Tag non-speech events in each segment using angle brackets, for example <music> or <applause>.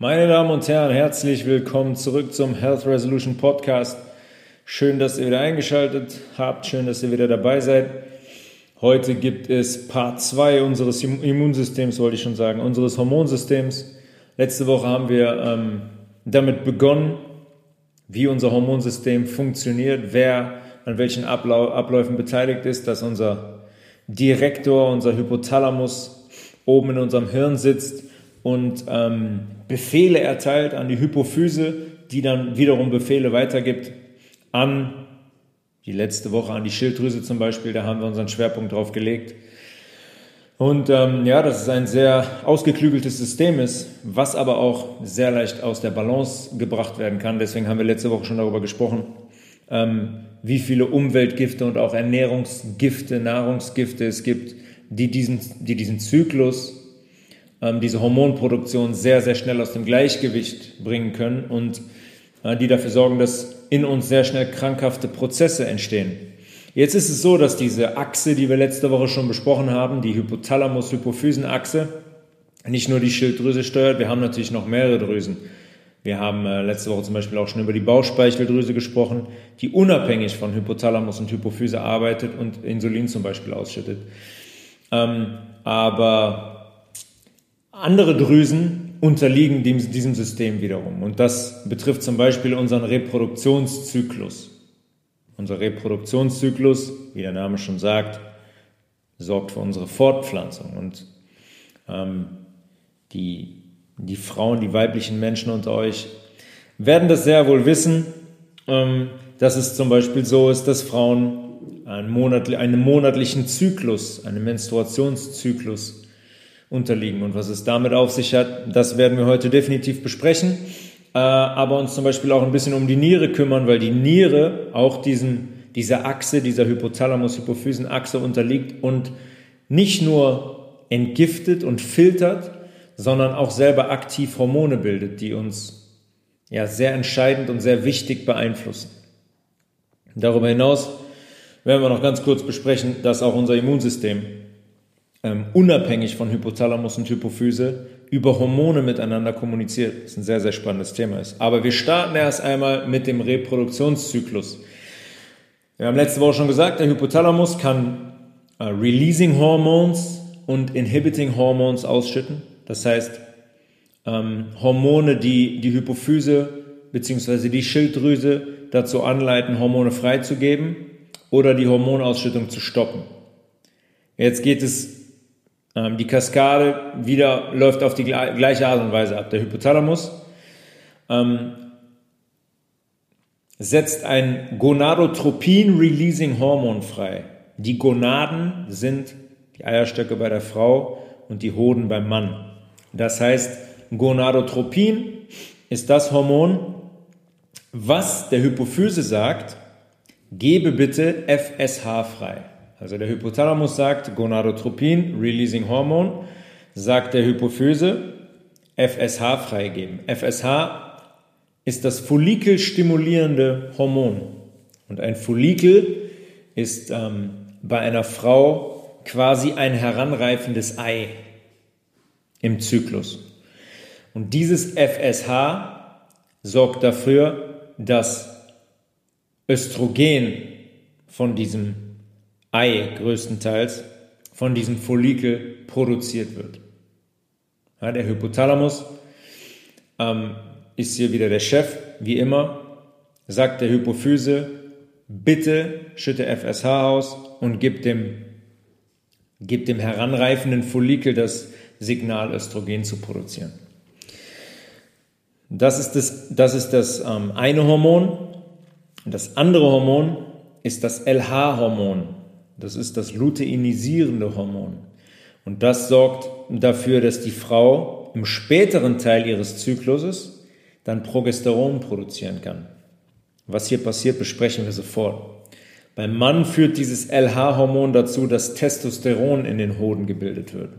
Meine Damen und Herren, herzlich willkommen zurück zum Health Resolution Podcast. Schön, dass ihr wieder eingeschaltet habt, schön, dass ihr wieder dabei seid. Heute gibt es Part 2 unseres Immunsystems, wollte ich schon sagen, unseres Hormonsystems. Letzte Woche haben wir ähm, damit begonnen, wie unser Hormonsystem funktioniert, wer an welchen Ablau Abläufen beteiligt ist, dass unser Direktor, unser Hypothalamus oben in unserem Hirn sitzt und ähm, Befehle erteilt an die Hypophyse, die dann wiederum Befehle weitergibt an die letzte Woche an die Schilddrüse zum Beispiel. Da haben wir unseren Schwerpunkt drauf gelegt. Und ähm, ja, dass es ein sehr ausgeklügeltes System ist, was aber auch sehr leicht aus der Balance gebracht werden kann. Deswegen haben wir letzte Woche schon darüber gesprochen, ähm, wie viele Umweltgifte und auch Ernährungsgifte, Nahrungsgifte es gibt, die diesen, die diesen Zyklus diese Hormonproduktion sehr, sehr schnell aus dem Gleichgewicht bringen können und äh, die dafür sorgen, dass in uns sehr schnell krankhafte Prozesse entstehen. Jetzt ist es so, dass diese Achse, die wir letzte Woche schon besprochen haben, die Hypothalamus-Hypophysen-Achse, nicht nur die Schilddrüse steuert, wir haben natürlich noch mehrere Drüsen. Wir haben äh, letzte Woche zum Beispiel auch schon über die Bauchspeicheldrüse gesprochen, die unabhängig von Hypothalamus und Hypophyse arbeitet und Insulin zum Beispiel ausschüttet. Ähm, aber andere Drüsen unterliegen diesem System wiederum. Und das betrifft zum Beispiel unseren Reproduktionszyklus. Unser Reproduktionszyklus, wie der Name schon sagt, sorgt für unsere Fortpflanzung. Und ähm, die, die Frauen, die weiblichen Menschen unter euch werden das sehr wohl wissen, ähm, dass es zum Beispiel so ist, dass Frauen einen, monatli einen monatlichen Zyklus, einen Menstruationszyklus unterliegen. Und was es damit auf sich hat, das werden wir heute definitiv besprechen. Äh, aber uns zum Beispiel auch ein bisschen um die Niere kümmern, weil die Niere auch diesen, dieser Achse, dieser Hypothalamus-Hypophysen-Achse unterliegt und nicht nur entgiftet und filtert, sondern auch selber aktiv Hormone bildet, die uns ja sehr entscheidend und sehr wichtig beeinflussen. Darüber hinaus werden wir noch ganz kurz besprechen, dass auch unser Immunsystem ähm, unabhängig von Hypothalamus und Hypophyse über Hormone miteinander kommuniziert. Das ist ein sehr, sehr spannendes Thema ist. Aber wir starten erst einmal mit dem Reproduktionszyklus. Wir haben letzte Woche schon gesagt, der Hypothalamus kann äh, Releasing Hormones und Inhibiting Hormones ausschütten. Das heißt, ähm, Hormone, die die Hypophyse bzw. die Schilddrüse dazu anleiten, Hormone freizugeben oder die Hormonausschüttung zu stoppen. Jetzt geht es die Kaskade wieder läuft auf die gleiche Art und Weise ab. Der Hypothalamus ähm, setzt ein Gonadotropin-Releasing-Hormon frei. Die Gonaden sind die Eierstöcke bei der Frau und die Hoden beim Mann. Das heißt, Gonadotropin ist das Hormon, was der Hypophyse sagt, gebe bitte FSH frei. Also der Hypothalamus sagt Gonadotropin, Releasing Hormon, sagt der Hypophyse FSH freigeben. FSH ist das follikelstimulierende Hormon. Und ein Follikel ist ähm, bei einer Frau quasi ein heranreifendes Ei im Zyklus. Und dieses FSH sorgt dafür, dass Östrogen von diesem Ei größtenteils von diesem Follikel produziert wird. Ja, der Hypothalamus ähm, ist hier wieder der Chef, wie immer, sagt der Hypophyse, bitte schütte FSH aus und gib dem, gib dem heranreifenden Follikel das Signal, Östrogen zu produzieren. Das ist das, das, ist das ähm, eine Hormon. Das andere Hormon ist das LH-Hormon. Das ist das luteinisierende Hormon. Und das sorgt dafür, dass die Frau im späteren Teil ihres Zykluses dann Progesteron produzieren kann. Was hier passiert, besprechen wir sofort. Beim Mann führt dieses LH-Hormon dazu, dass Testosteron in den Hoden gebildet wird.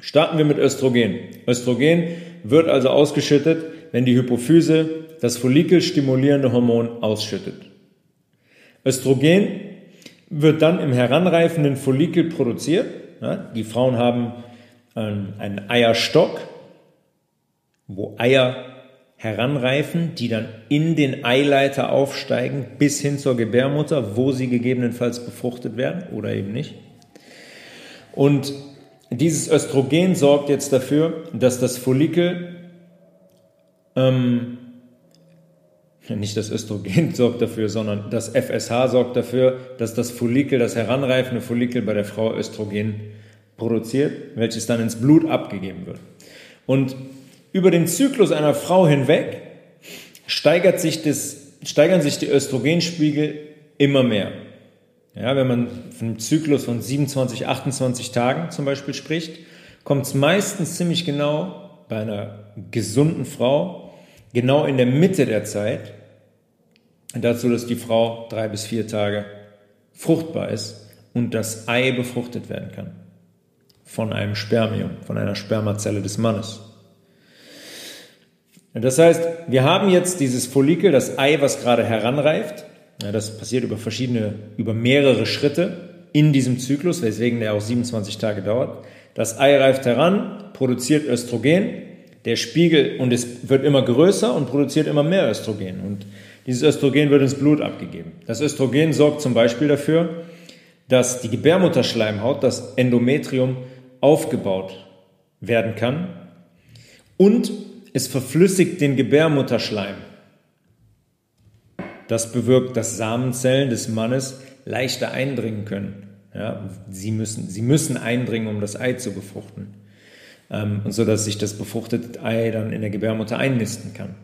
Starten wir mit Östrogen. Östrogen wird also ausgeschüttet, wenn die Hypophyse das follikelstimulierende Hormon ausschüttet. Östrogen wird dann im heranreifenden Follikel produziert. Die Frauen haben ähm, einen Eierstock wo Eier heranreifen, die dann in den Eileiter aufsteigen bis hin zur Gebärmutter, wo sie gegebenenfalls befruchtet werden oder eben nicht. Und dieses Östrogen sorgt jetzt dafür, dass das Follikel, ähm, <laughs> nicht das Östrogen sorgt dafür, sondern das FSH sorgt dafür, dass das Follikel, das heranreifende Follikel bei der Frau Östrogen produziert, welches dann ins Blut abgegeben wird. Und über den Zyklus einer Frau hinweg steigert sich das, steigern sich die Östrogenspiegel immer mehr. Ja, wenn man von einem Zyklus von 27, 28 Tagen zum Beispiel spricht, kommt es meistens ziemlich genau bei einer gesunden Frau genau in der Mitte der Zeit dazu, dass die Frau drei bis vier Tage fruchtbar ist und das Ei befruchtet werden kann von einem Spermium, von einer Spermazelle des Mannes. Das heißt, wir haben jetzt dieses Follikel, das Ei, was gerade heranreift. Das passiert über verschiedene, über mehrere Schritte in diesem Zyklus, weswegen der auch 27 Tage dauert. Das Ei reift heran, produziert Östrogen, der Spiegel und es wird immer größer und produziert immer mehr Östrogen. Und dieses Östrogen wird ins Blut abgegeben. Das Östrogen sorgt zum Beispiel dafür, dass die Gebärmutterschleimhaut, das Endometrium, aufgebaut werden kann und es verflüssigt den Gebärmutterschleim. Das bewirkt, dass Samenzellen des Mannes leichter eindringen können. Ja, sie, müssen, sie müssen eindringen, um das Ei zu befruchten. Ähm, und so dass sich das befruchtete Ei dann in der Gebärmutter einnisten kann.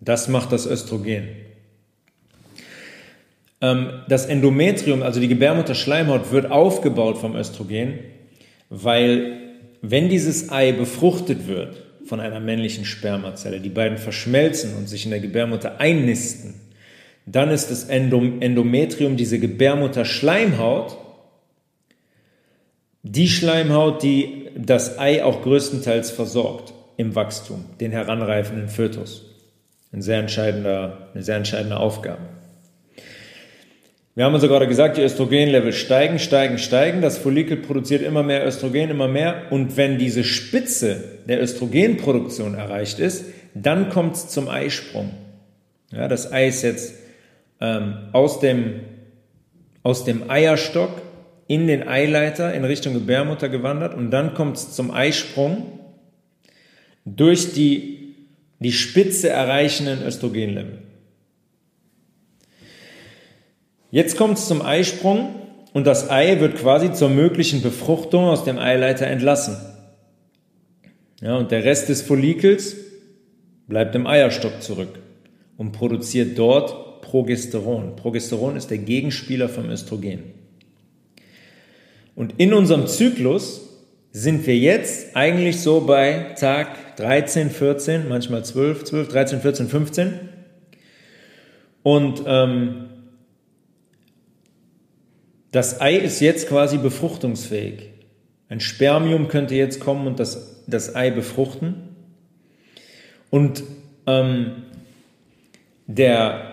Das macht das Östrogen. Ähm, das Endometrium, also die Gebärmutterschleimhaut, wird aufgebaut vom Östrogen, weil wenn dieses Ei befruchtet wird von einer männlichen Spermazelle, die beiden verschmelzen und sich in der Gebärmutter einnisten, dann ist das Endometrium, diese Gebärmutterschleimhaut, die Schleimhaut, die das Ei auch größtenteils versorgt im Wachstum, den heranreifenden Fötus. Ein sehr entscheidender, eine sehr entscheidende Aufgabe. Wir haben also gerade gesagt, die Östrogenlevel steigen, steigen, steigen. Das Follikel produziert immer mehr Östrogen, immer mehr. Und wenn diese Spitze der Östrogenproduktion erreicht ist, dann kommt es zum Eisprung. Ja, das Ei ist jetzt ähm, aus, dem, aus dem Eierstock in den Eileiter in Richtung Gebärmutter gewandert und dann kommt es zum Eisprung durch die, die Spitze erreichenden Östrogenlevel. Jetzt kommt es zum Eisprung und das Ei wird quasi zur möglichen Befruchtung aus dem Eileiter entlassen. Ja, und der Rest des Follikels bleibt im Eierstock zurück und produziert dort Progesteron. Progesteron ist der Gegenspieler vom Östrogen. Und in unserem Zyklus sind wir jetzt eigentlich so bei Tag 13, 14, manchmal 12, 12, 13, 14, 15. Und ähm, das Ei ist jetzt quasi befruchtungsfähig. Ein Spermium könnte jetzt kommen und das, das Ei befruchten. Und ähm, der,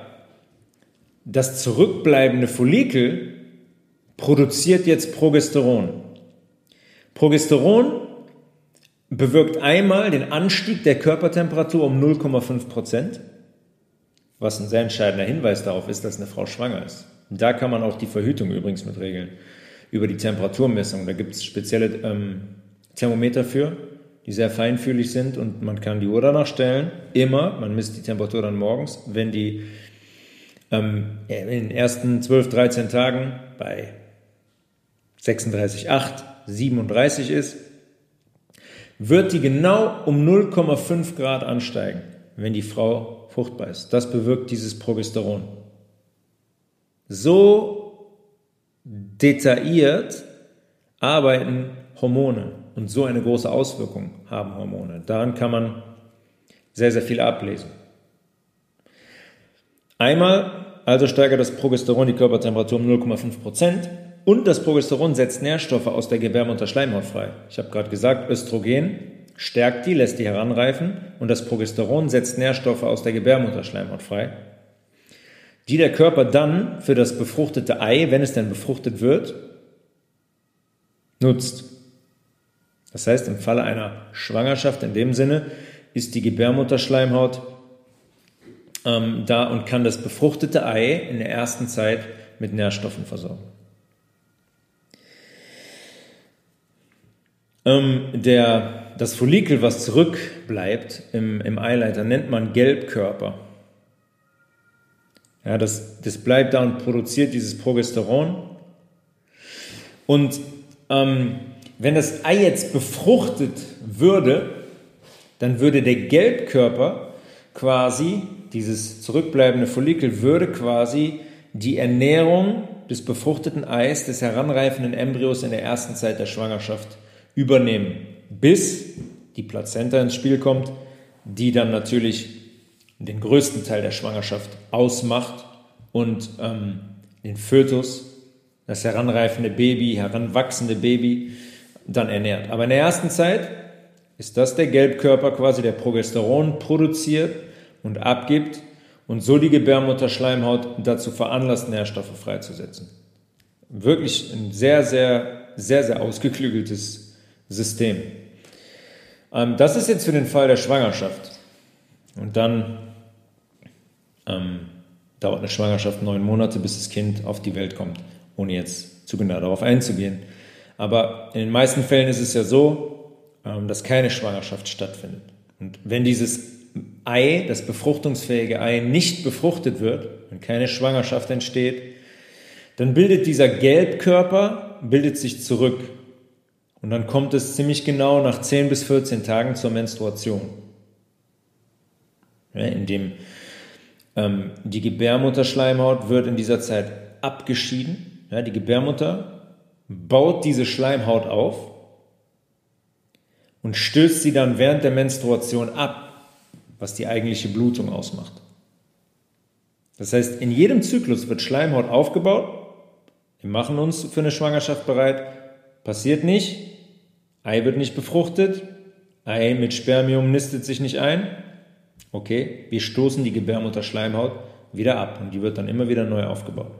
das zurückbleibende Follikel produziert jetzt Progesteron. Progesteron bewirkt einmal den Anstieg der Körpertemperatur um 0,5 Prozent, was ein sehr entscheidender Hinweis darauf ist, dass eine Frau schwanger ist. Da kann man auch die Verhütung übrigens mit regeln. Über die Temperaturmessung. Da gibt es spezielle ähm, Thermometer für, die sehr feinfühlig sind und man kann die Uhr danach stellen. Immer. Man misst die Temperatur dann morgens. Wenn die ähm, in den ersten 12, 13 Tagen bei 36,8, 37 ist, wird die genau um 0,5 Grad ansteigen, wenn die Frau fruchtbar ist. Das bewirkt dieses Progesteron. So detailliert arbeiten Hormone und so eine große Auswirkung haben Hormone. Daran kann man sehr, sehr viel ablesen. Einmal also steigert das Progesteron die Körpertemperatur um 0,5 Prozent und das Progesteron setzt Nährstoffe aus der Gebärmutterschleimhaut frei. Ich habe gerade gesagt, Östrogen stärkt die, lässt die heranreifen und das Progesteron setzt Nährstoffe aus der Gebärmutterschleimhaut frei die der Körper dann für das befruchtete Ei, wenn es denn befruchtet wird, nutzt. Das heißt, im Falle einer Schwangerschaft in dem Sinne ist die Gebärmutterschleimhaut ähm, da und kann das befruchtete Ei in der ersten Zeit mit Nährstoffen versorgen. Ähm, der, das Follikel, was zurückbleibt im, im Eileiter, nennt man Gelbkörper. Ja, das, das bleibt da und produziert dieses Progesteron. Und ähm, wenn das Ei jetzt befruchtet würde, dann würde der Gelbkörper quasi, dieses zurückbleibende Follikel, würde quasi die Ernährung des befruchteten Eis, des heranreifenden Embryos in der ersten Zeit der Schwangerschaft übernehmen, bis die Plazenta ins Spiel kommt, die dann natürlich den größten Teil der Schwangerschaft ausmacht und ähm, den Fötus, das heranreifende Baby, heranwachsende Baby, dann ernährt. Aber in der ersten Zeit ist das der Gelbkörper quasi, der Progesteron produziert und abgibt und so die Gebärmutterschleimhaut dazu veranlasst, Nährstoffe freizusetzen. Wirklich ein sehr, sehr, sehr, sehr ausgeklügeltes System. Ähm, das ist jetzt für den Fall der Schwangerschaft. Und dann ähm, dauert eine Schwangerschaft neun Monate, bis das Kind auf die Welt kommt, ohne jetzt zu genau darauf einzugehen. Aber in den meisten Fällen ist es ja so, ähm, dass keine Schwangerschaft stattfindet. Und wenn dieses Ei, das befruchtungsfähige Ei, nicht befruchtet wird, wenn keine Schwangerschaft entsteht, dann bildet dieser Gelbkörper, bildet sich zurück. Und dann kommt es ziemlich genau nach 10 bis 14 Tagen zur Menstruation. Ja, in dem ähm, die Gebärmutterschleimhaut wird in dieser Zeit abgeschieden. Ja, die Gebärmutter baut diese Schleimhaut auf und stößt sie dann während der Menstruation ab, was die eigentliche Blutung ausmacht. Das heißt, in jedem Zyklus wird Schleimhaut aufgebaut. Wir machen uns für eine Schwangerschaft bereit. Passiert nicht. Ei wird nicht befruchtet. Ei mit Spermium nistet sich nicht ein. Okay, wir stoßen die Gebärmutterschleimhaut wieder ab und die wird dann immer wieder neu aufgebaut.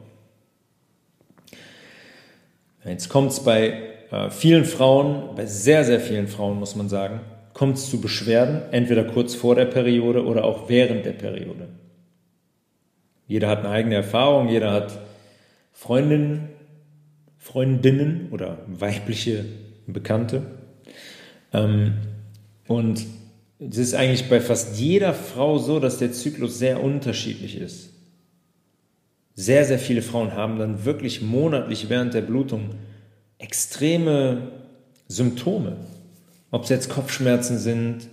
Jetzt kommt es bei äh, vielen Frauen, bei sehr, sehr vielen Frauen muss man sagen, kommt es zu Beschwerden, entweder kurz vor der Periode oder auch während der Periode. Jeder hat eine eigene Erfahrung, jeder hat Freundinnen, Freundinnen oder weibliche Bekannte. Ähm, und es ist eigentlich bei fast jeder Frau so, dass der Zyklus sehr unterschiedlich ist. Sehr, sehr viele Frauen haben dann wirklich monatlich während der Blutung extreme Symptome. Ob es jetzt Kopfschmerzen sind,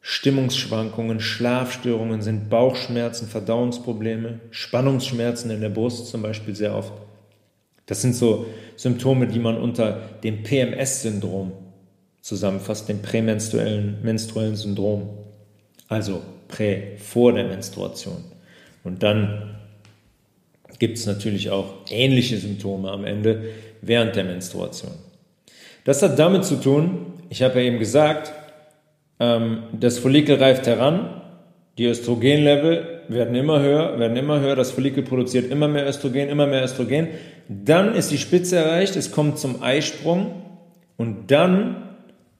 Stimmungsschwankungen, Schlafstörungen sind, Bauchschmerzen, Verdauungsprobleme, Spannungsschmerzen in der Brust zum Beispiel sehr oft. Das sind so Symptome, die man unter dem PMS-Syndrom zusammenfasst, dem prämenstruellen menstruellen Syndrom. Also prä, vor der Menstruation. Und dann gibt es natürlich auch ähnliche Symptome am Ende während der Menstruation. Das hat damit zu tun, ich habe ja eben gesagt, ähm, das Follikel reift heran, die Östrogenlevel werden immer höher, werden immer höher, das Follikel produziert immer mehr Östrogen, immer mehr Östrogen. Dann ist die Spitze erreicht, es kommt zum Eisprung und dann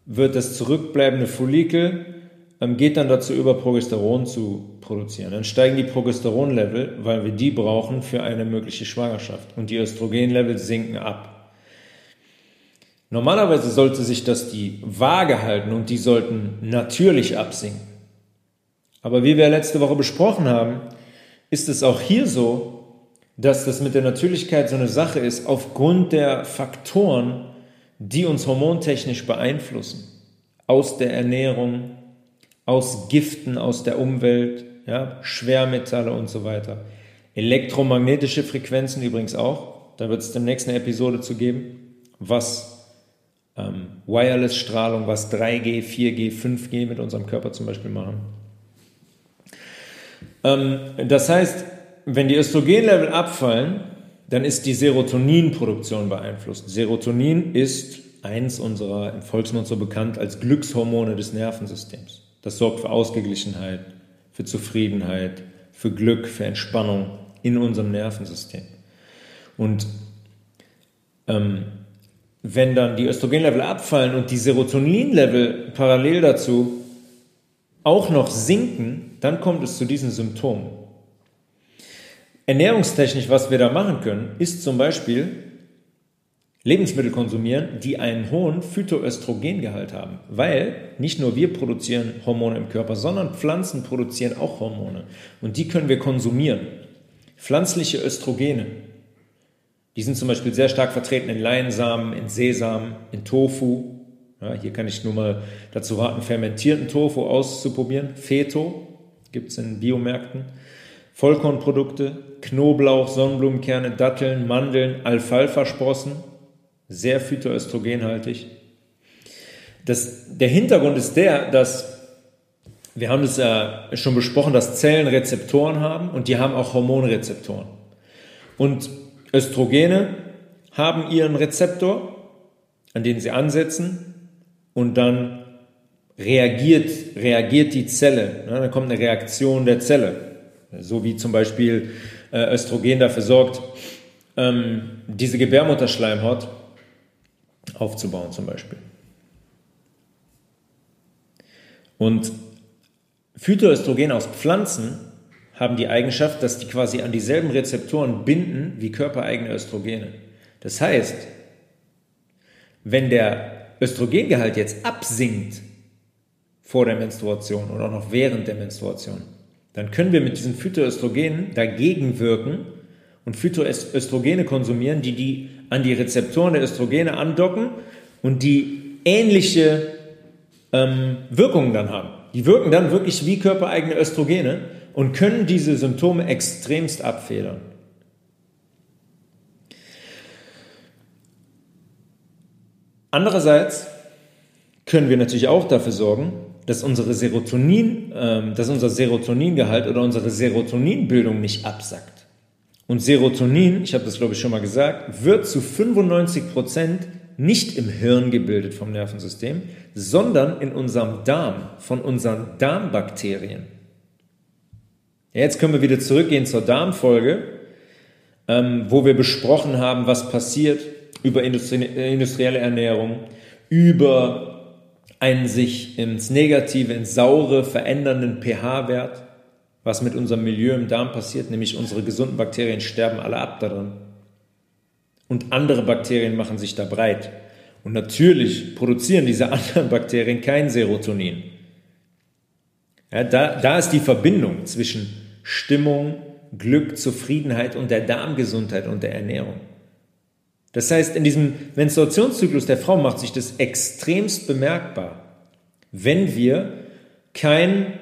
wird das zurückbleibende Follikel, ähm, geht dann dazu über, Progesteron zu produzieren. Dann steigen die Progesteronlevel, weil wir die brauchen für eine mögliche Schwangerschaft. Und die Östrogenlevel sinken ab. Normalerweise sollte sich das die Waage halten und die sollten natürlich absinken. Aber wie wir letzte Woche besprochen haben, ist es auch hier so, dass das mit der Natürlichkeit so eine Sache ist, aufgrund der Faktoren, die uns hormontechnisch beeinflussen. Aus der Ernährung, aus Giften aus der Umwelt, ja, Schwermetalle und so weiter. Elektromagnetische Frequenzen übrigens auch. Da wird es demnächst eine Episode zu geben, was ähm, Wireless-Strahlung, was 3G, 4G, 5G mit unserem Körper zum Beispiel machen. Ähm, das heißt, wenn die Östrogenlevel abfallen, dann ist die Serotoninproduktion beeinflusst. Serotonin ist eins unserer, im Volksmund so bekannt als Glückshormone des Nervensystems. Das sorgt für Ausgeglichenheit, für Zufriedenheit, für Glück, für Entspannung in unserem Nervensystem. Und ähm, wenn dann die Östrogenlevel abfallen und die Serotoninlevel parallel dazu auch noch sinken, dann kommt es zu diesen Symptomen. Ernährungstechnisch, was wir da machen können, ist zum Beispiel Lebensmittel konsumieren, die einen hohen Phytoöstrogengehalt haben, weil nicht nur wir produzieren Hormone im Körper, sondern Pflanzen produzieren auch Hormone und die können wir konsumieren. Pflanzliche Östrogene, die sind zum Beispiel sehr stark vertreten in Leinsamen, in Sesam, in Tofu. Ja, hier kann ich nur mal dazu raten, fermentierten Tofu auszuprobieren. Feto gibt es in Biomärkten. Vollkornprodukte, Knoblauch, Sonnenblumenkerne, Datteln, Mandeln, Alfalfa-Sprossen, sehr phytoöstrogenhaltig. Das, der Hintergrund ist der, dass wir haben es ja schon besprochen, dass Zellen Rezeptoren haben und die haben auch Hormonrezeptoren. Und Östrogene haben ihren Rezeptor, an den sie ansetzen und dann reagiert, reagiert die Zelle. Dann kommt eine Reaktion der Zelle. So wie zum Beispiel äh, Östrogen dafür sorgt, ähm, diese Gebärmutterschleimhaut aufzubauen zum Beispiel. Und Phytoöstrogene aus Pflanzen haben die Eigenschaft, dass die quasi an dieselben Rezeptoren binden wie körpereigene Östrogene. Das heißt, wenn der Östrogengehalt jetzt absinkt vor der Menstruation oder auch noch während der Menstruation, dann können wir mit diesen Phytoöstrogenen dagegen wirken und Phytoöstrogene konsumieren, die, die an die Rezeptoren der Östrogene andocken und die ähnliche ähm, Wirkungen dann haben. Die wirken dann wirklich wie körpereigene Östrogene und können diese Symptome extremst abfedern. Andererseits können wir natürlich auch dafür sorgen, dass unsere Serotonin, äh, dass unser Serotoningehalt oder unsere Serotoninbildung nicht absackt. Und Serotonin, ich habe das glaube ich schon mal gesagt, wird zu 95 Prozent nicht im Hirn gebildet vom Nervensystem, sondern in unserem Darm, von unseren Darmbakterien. Jetzt können wir wieder zurückgehen zur Darmfolge, ähm, wo wir besprochen haben, was passiert über industrie industrielle Ernährung, über einen sich ins Negative, ins Saure verändernden pH-Wert was mit unserem Milieu im Darm passiert, nämlich unsere gesunden Bakterien sterben alle ab darin. Und andere Bakterien machen sich da breit. Und natürlich produzieren diese anderen Bakterien kein Serotonin. Ja, da, da ist die Verbindung zwischen Stimmung, Glück, Zufriedenheit und der Darmgesundheit und der Ernährung. Das heißt, in diesem Menstruationszyklus der Frau macht sich das extremst bemerkbar, wenn wir kein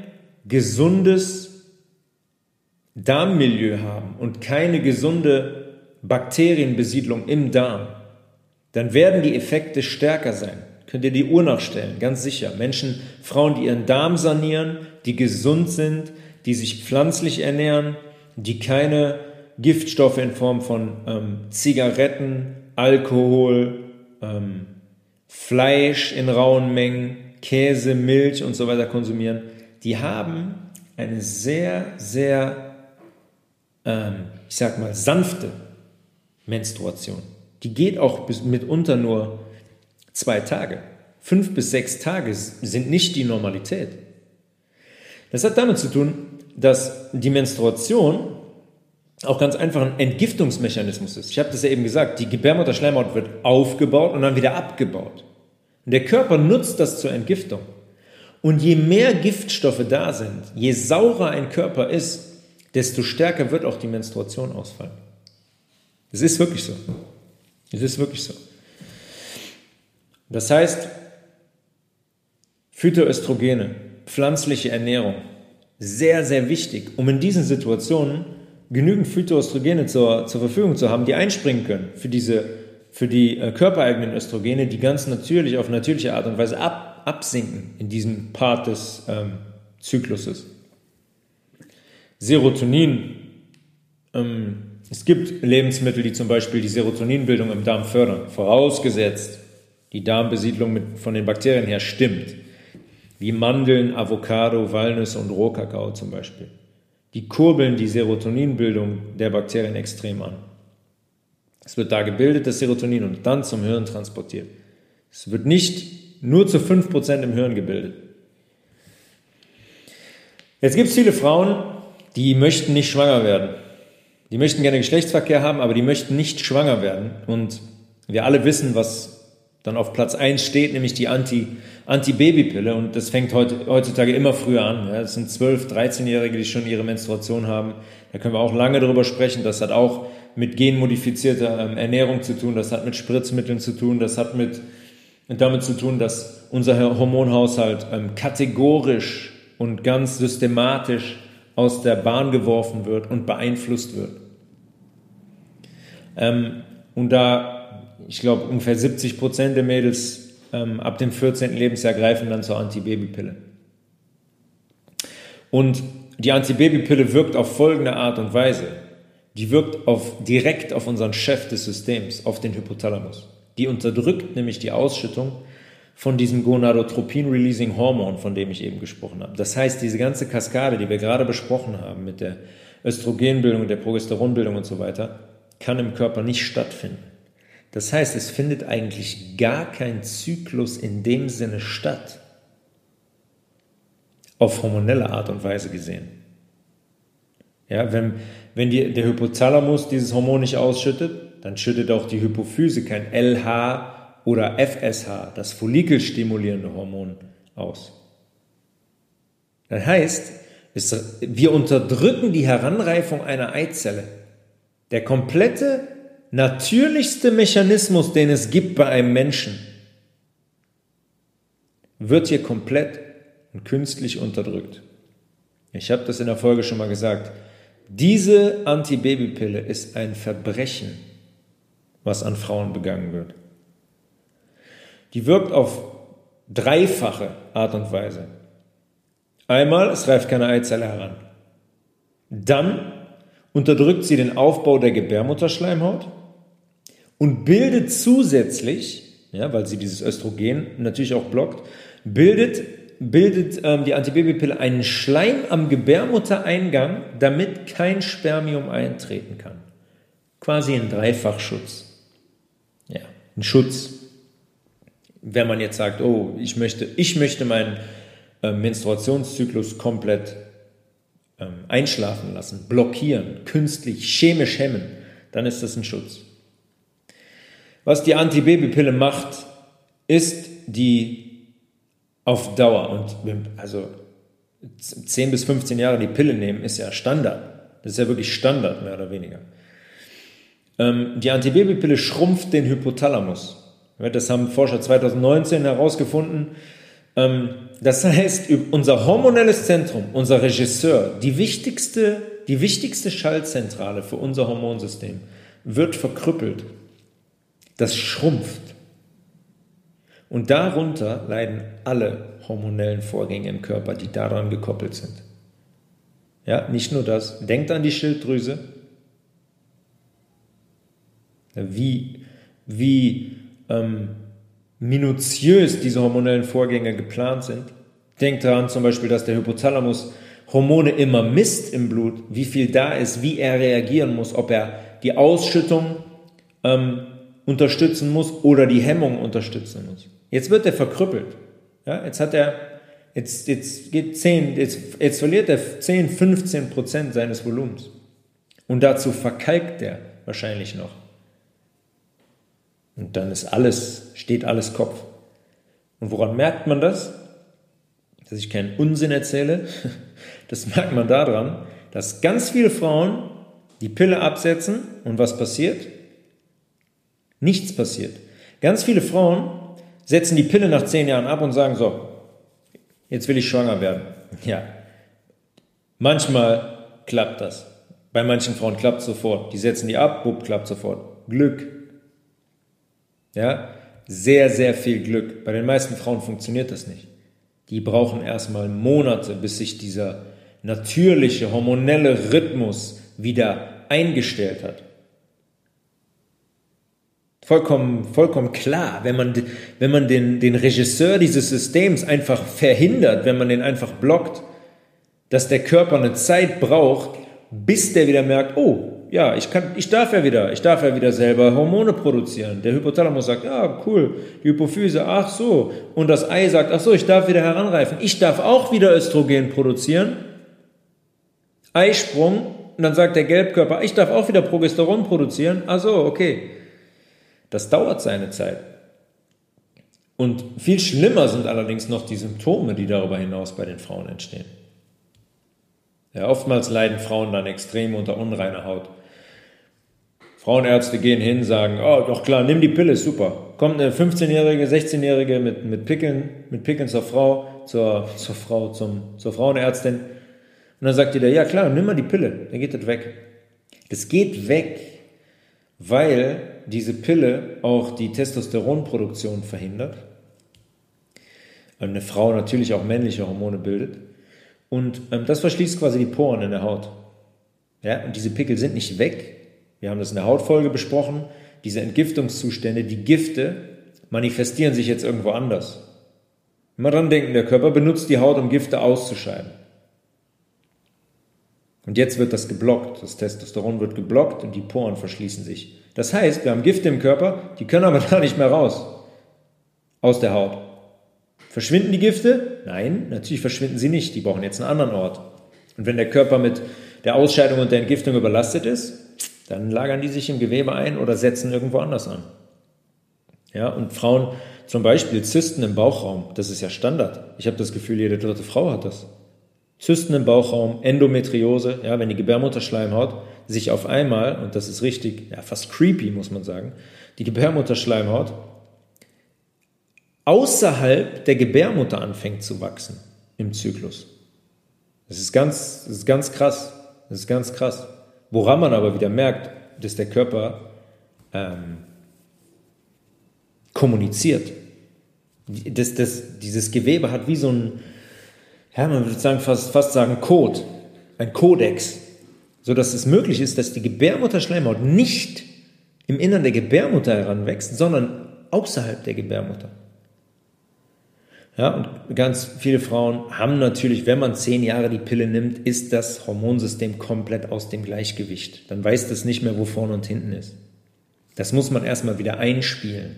gesundes Darmmilieu haben und keine gesunde Bakterienbesiedlung im Darm, dann werden die Effekte stärker sein. Könnt ihr die Uhr nachstellen, ganz sicher. Menschen, Frauen, die ihren Darm sanieren, die gesund sind, die sich pflanzlich ernähren, die keine Giftstoffe in Form von ähm, Zigaretten, Alkohol, ähm, Fleisch in rauen Mengen, Käse, Milch und so weiter konsumieren, die haben eine sehr, sehr ähm, ich sag mal, sanfte Menstruation. Die geht auch bis, mitunter nur zwei Tage. Fünf bis sechs Tage sind nicht die Normalität. Das hat damit zu tun, dass die Menstruation auch ganz einfach ein Entgiftungsmechanismus ist. Ich habe das ja eben gesagt, die Gebärmutterschleimhaut wird aufgebaut und dann wieder abgebaut. Und der Körper nutzt das zur Entgiftung. Und je mehr Giftstoffe da sind, je saurer ein Körper ist, desto stärker wird auch die Menstruation ausfallen. Es ist wirklich so. Es ist wirklich so. Das heißt, Phytoöstrogene, pflanzliche Ernährung, sehr, sehr wichtig, um in diesen Situationen genügend Phytoöstrogene zur, zur Verfügung zu haben, die einspringen können für diese, für die äh, körpereigenen Östrogene, die ganz natürlich, auf natürliche Art und Weise ab, absinken in diesem Part des ähm, Zykluses. Serotonin. Ähm, es gibt Lebensmittel, die zum Beispiel die Serotoninbildung im Darm fördern, vorausgesetzt die Darmbesiedlung mit, von den Bakterien her stimmt, wie Mandeln, Avocado, Walnüsse und Rohkakao zum Beispiel. Die kurbeln die Serotoninbildung der Bakterien extrem an. Es wird da gebildet, das Serotonin, und dann zum Hirn transportiert. Es wird nicht nur zu 5% im Hirn gebildet. Jetzt gibt es viele Frauen, die möchten nicht schwanger werden. Die möchten gerne Geschlechtsverkehr haben, aber die möchten nicht schwanger werden. Und wir alle wissen, was dann auf Platz 1 steht, nämlich die Anti, Anti-Baby-Pille. Und das fängt heutzutage immer früher an. Ja, das sind 12-, 13-Jährige, die schon ihre Menstruation haben. Da können wir auch lange drüber sprechen. Das hat auch mit genmodifizierter ähm, Ernährung zu tun. Das hat mit Spritzmitteln zu tun. Das hat mit, damit zu tun, dass unser Hormonhaushalt ähm, kategorisch und ganz systematisch aus der Bahn geworfen wird und beeinflusst wird. Ähm, und da, ich glaube, ungefähr 70 Prozent der Mädels ähm, ab dem 14. Lebensjahr greifen dann zur Antibabypille. Und die Antibabypille wirkt auf folgende Art und Weise. Die wirkt auf, direkt auf unseren Chef des Systems, auf den Hypothalamus. Die unterdrückt nämlich die Ausschüttung von diesem Gonadotropin-Releasing-Hormon, von dem ich eben gesprochen habe. Das heißt, diese ganze Kaskade, die wir gerade besprochen haben mit der Östrogenbildung, der Progesteronbildung und so weiter, kann im Körper nicht stattfinden. Das heißt, es findet eigentlich gar kein Zyklus in dem Sinne statt, auf hormonelle Art und Weise gesehen. Ja, wenn, wenn die, der Hypothalamus dieses Hormon nicht ausschüttet, dann schüttet auch die Hypophyse kein LH oder FSH, das follikelstimulierende Hormon, aus. Das heißt, es, wir unterdrücken die Heranreifung einer Eizelle. Der komplette natürlichste Mechanismus, den es gibt bei einem Menschen, wird hier komplett und künstlich unterdrückt. Ich habe das in der Folge schon mal gesagt. Diese Antibabypille ist ein Verbrechen, was an Frauen begangen wird. Die wirkt auf dreifache Art und Weise. Einmal, es reift keine Eizelle heran. Dann unterdrückt sie den Aufbau der Gebärmutterschleimhaut und bildet zusätzlich, ja, weil sie dieses Östrogen natürlich auch blockt, bildet, bildet ähm, die Antibabypille einen Schleim am Gebärmuttereingang, damit kein Spermium eintreten kann. Quasi ein Dreifachschutz. Ja, ein Schutz wenn man jetzt sagt, oh, ich möchte, ich möchte meinen äh, Menstruationszyklus komplett ähm, einschlafen lassen, blockieren, künstlich, chemisch hemmen, dann ist das ein Schutz. Was die Antibabypille macht, ist die auf Dauer und also 10 bis 15 Jahre die Pille nehmen, ist ja Standard. Das ist ja wirklich Standard, mehr oder weniger. Ähm, die Antibabypille schrumpft den Hypothalamus. Das haben Forscher 2019 herausgefunden. Ähm, das heißt, unser hormonelles Zentrum, unser Regisseur, die wichtigste, die wichtigste Schaltzentrale für unser Hormonsystem, wird verkrüppelt. Das schrumpft. Und darunter leiden alle hormonellen Vorgänge im Körper, die daran gekoppelt sind. Ja, nicht nur das. Denkt an die Schilddrüse. Wie, wie ähm, minutiös diese hormonellen Vorgänge geplant sind. Denkt daran zum Beispiel, dass der Hypothalamus Hormone immer misst im Blut, wie viel da ist, wie er reagieren muss, ob er die Ausschüttung ähm, unterstützen muss oder die Hemmung unterstützen muss. Jetzt wird er verkrüppelt. Ja, jetzt hat er, jetzt, jetzt geht 10, jetzt, jetzt verliert er 10, 15 Prozent seines Volumens. Und dazu verkalkt er wahrscheinlich noch. Und dann ist alles, steht alles Kopf. Und woran merkt man das? Dass ich keinen Unsinn erzähle. <laughs> Das merkt man daran, dass ganz viele Frauen die Pille absetzen und was passiert? Nichts passiert. Ganz viele Frauen setzen die Pille nach zehn Jahren ab und sagen so, jetzt will ich schwanger werden. <laughs> Ja, manchmal klappt das. Bei manchen Frauen klappt es sofort. Die setzen die ab, bupp, klappt sofort. Glück. Ja, sehr, sehr viel Glück. Bei den meisten Frauen funktioniert das nicht. Die brauchen erstmal Monate, bis sich dieser natürliche, hormonelle Rhythmus wieder eingestellt hat. Vollkommen, vollkommen klar, wenn man, wenn man den, den Regisseur dieses Systems einfach verhindert, wenn man den einfach blockt, dass der Körper eine Zeit braucht, bis der wieder merkt, oh, ja, ich kann, ich darf ja wieder, ich darf ja wieder selber Hormone produzieren. Der Hypothalamus sagt, ja, cool. Die Hypophyse, ach so. Und das Ei sagt, ach so, ich darf wieder heranreifen. Ich darf auch wieder Östrogen produzieren. Eisprung und dann sagt der Gelbkörper, ich darf auch wieder Progesteron produzieren. Ach so, okay. Das dauert seine Zeit. Und viel schlimmer sind allerdings noch die Symptome, die darüber hinaus bei den Frauen entstehen. Ja, oftmals leiden Frauen dann extrem unter unreiner Haut. Frauenärzte gehen hin, sagen, oh, doch klar, nimm die Pille, super. Kommt eine 15-Jährige, 16-Jährige mit, mit Pickeln, mit Pickeln zur Frau, zur, zur Frau, zum, zur Frauenärztin. Und dann sagt da, ja klar, nimm mal die Pille, dann geht das weg. Das geht weg, weil diese Pille auch die Testosteronproduktion verhindert. Eine Frau natürlich auch männliche Hormone bildet. Und ähm, das verschließt quasi die Poren in der Haut. Ja, und diese Pickel sind nicht weg. Wir haben das in der Hautfolge besprochen. Diese Entgiftungszustände, die Gifte, manifestieren sich jetzt irgendwo anders. Immer dran denken, der Körper benutzt die Haut, um Gifte auszuscheiden. Und jetzt wird das geblockt. Das Testosteron wird geblockt und die Poren verschließen sich. Das heißt, wir haben Gifte im Körper, die können aber <laughs> gar nicht mehr raus. Aus der Haut. Verschwinden die Gifte? Nein, natürlich verschwinden sie nicht. Die brauchen jetzt einen anderen Ort. Und wenn der Körper mit der Ausscheidung und der Entgiftung überlastet ist, dann lagern die sich im Gewebe ein oder setzen irgendwo anders an. Ja, und Frauen zum Beispiel Zysten im Bauchraum, das ist ja Standard. Ich habe das Gefühl, jede dritte Frau hat das. Zysten im Bauchraum, Endometriose, ja, wenn die Gebärmutterschleimhaut sich auf einmal, und das ist richtig, ja, fast creepy, muss man sagen, die Gebärmutterschleimhaut außerhalb der Gebärmutter anfängt zu wachsen im Zyklus. Das ist ganz, das ist ganz krass. Das ist ganz krass. Woran man aber wieder merkt, dass der Körper ähm, kommuniziert. Das, das, dieses Gewebe hat wie so ein, ja, man würde sagen, fast, fast sagen Code, ein Kodex, sodass es möglich ist, dass die Gebärmutterschleimhaut nicht im Innern der Gebärmutter heranwächst, sondern außerhalb der Gebärmutter. Ja, und ganz viele Frauen haben natürlich, wenn man zehn Jahre die Pille nimmt, ist das Hormonsystem komplett aus dem Gleichgewicht. Dann weiß das nicht mehr, wo vorne und hinten ist. Das muss man erstmal wieder einspielen.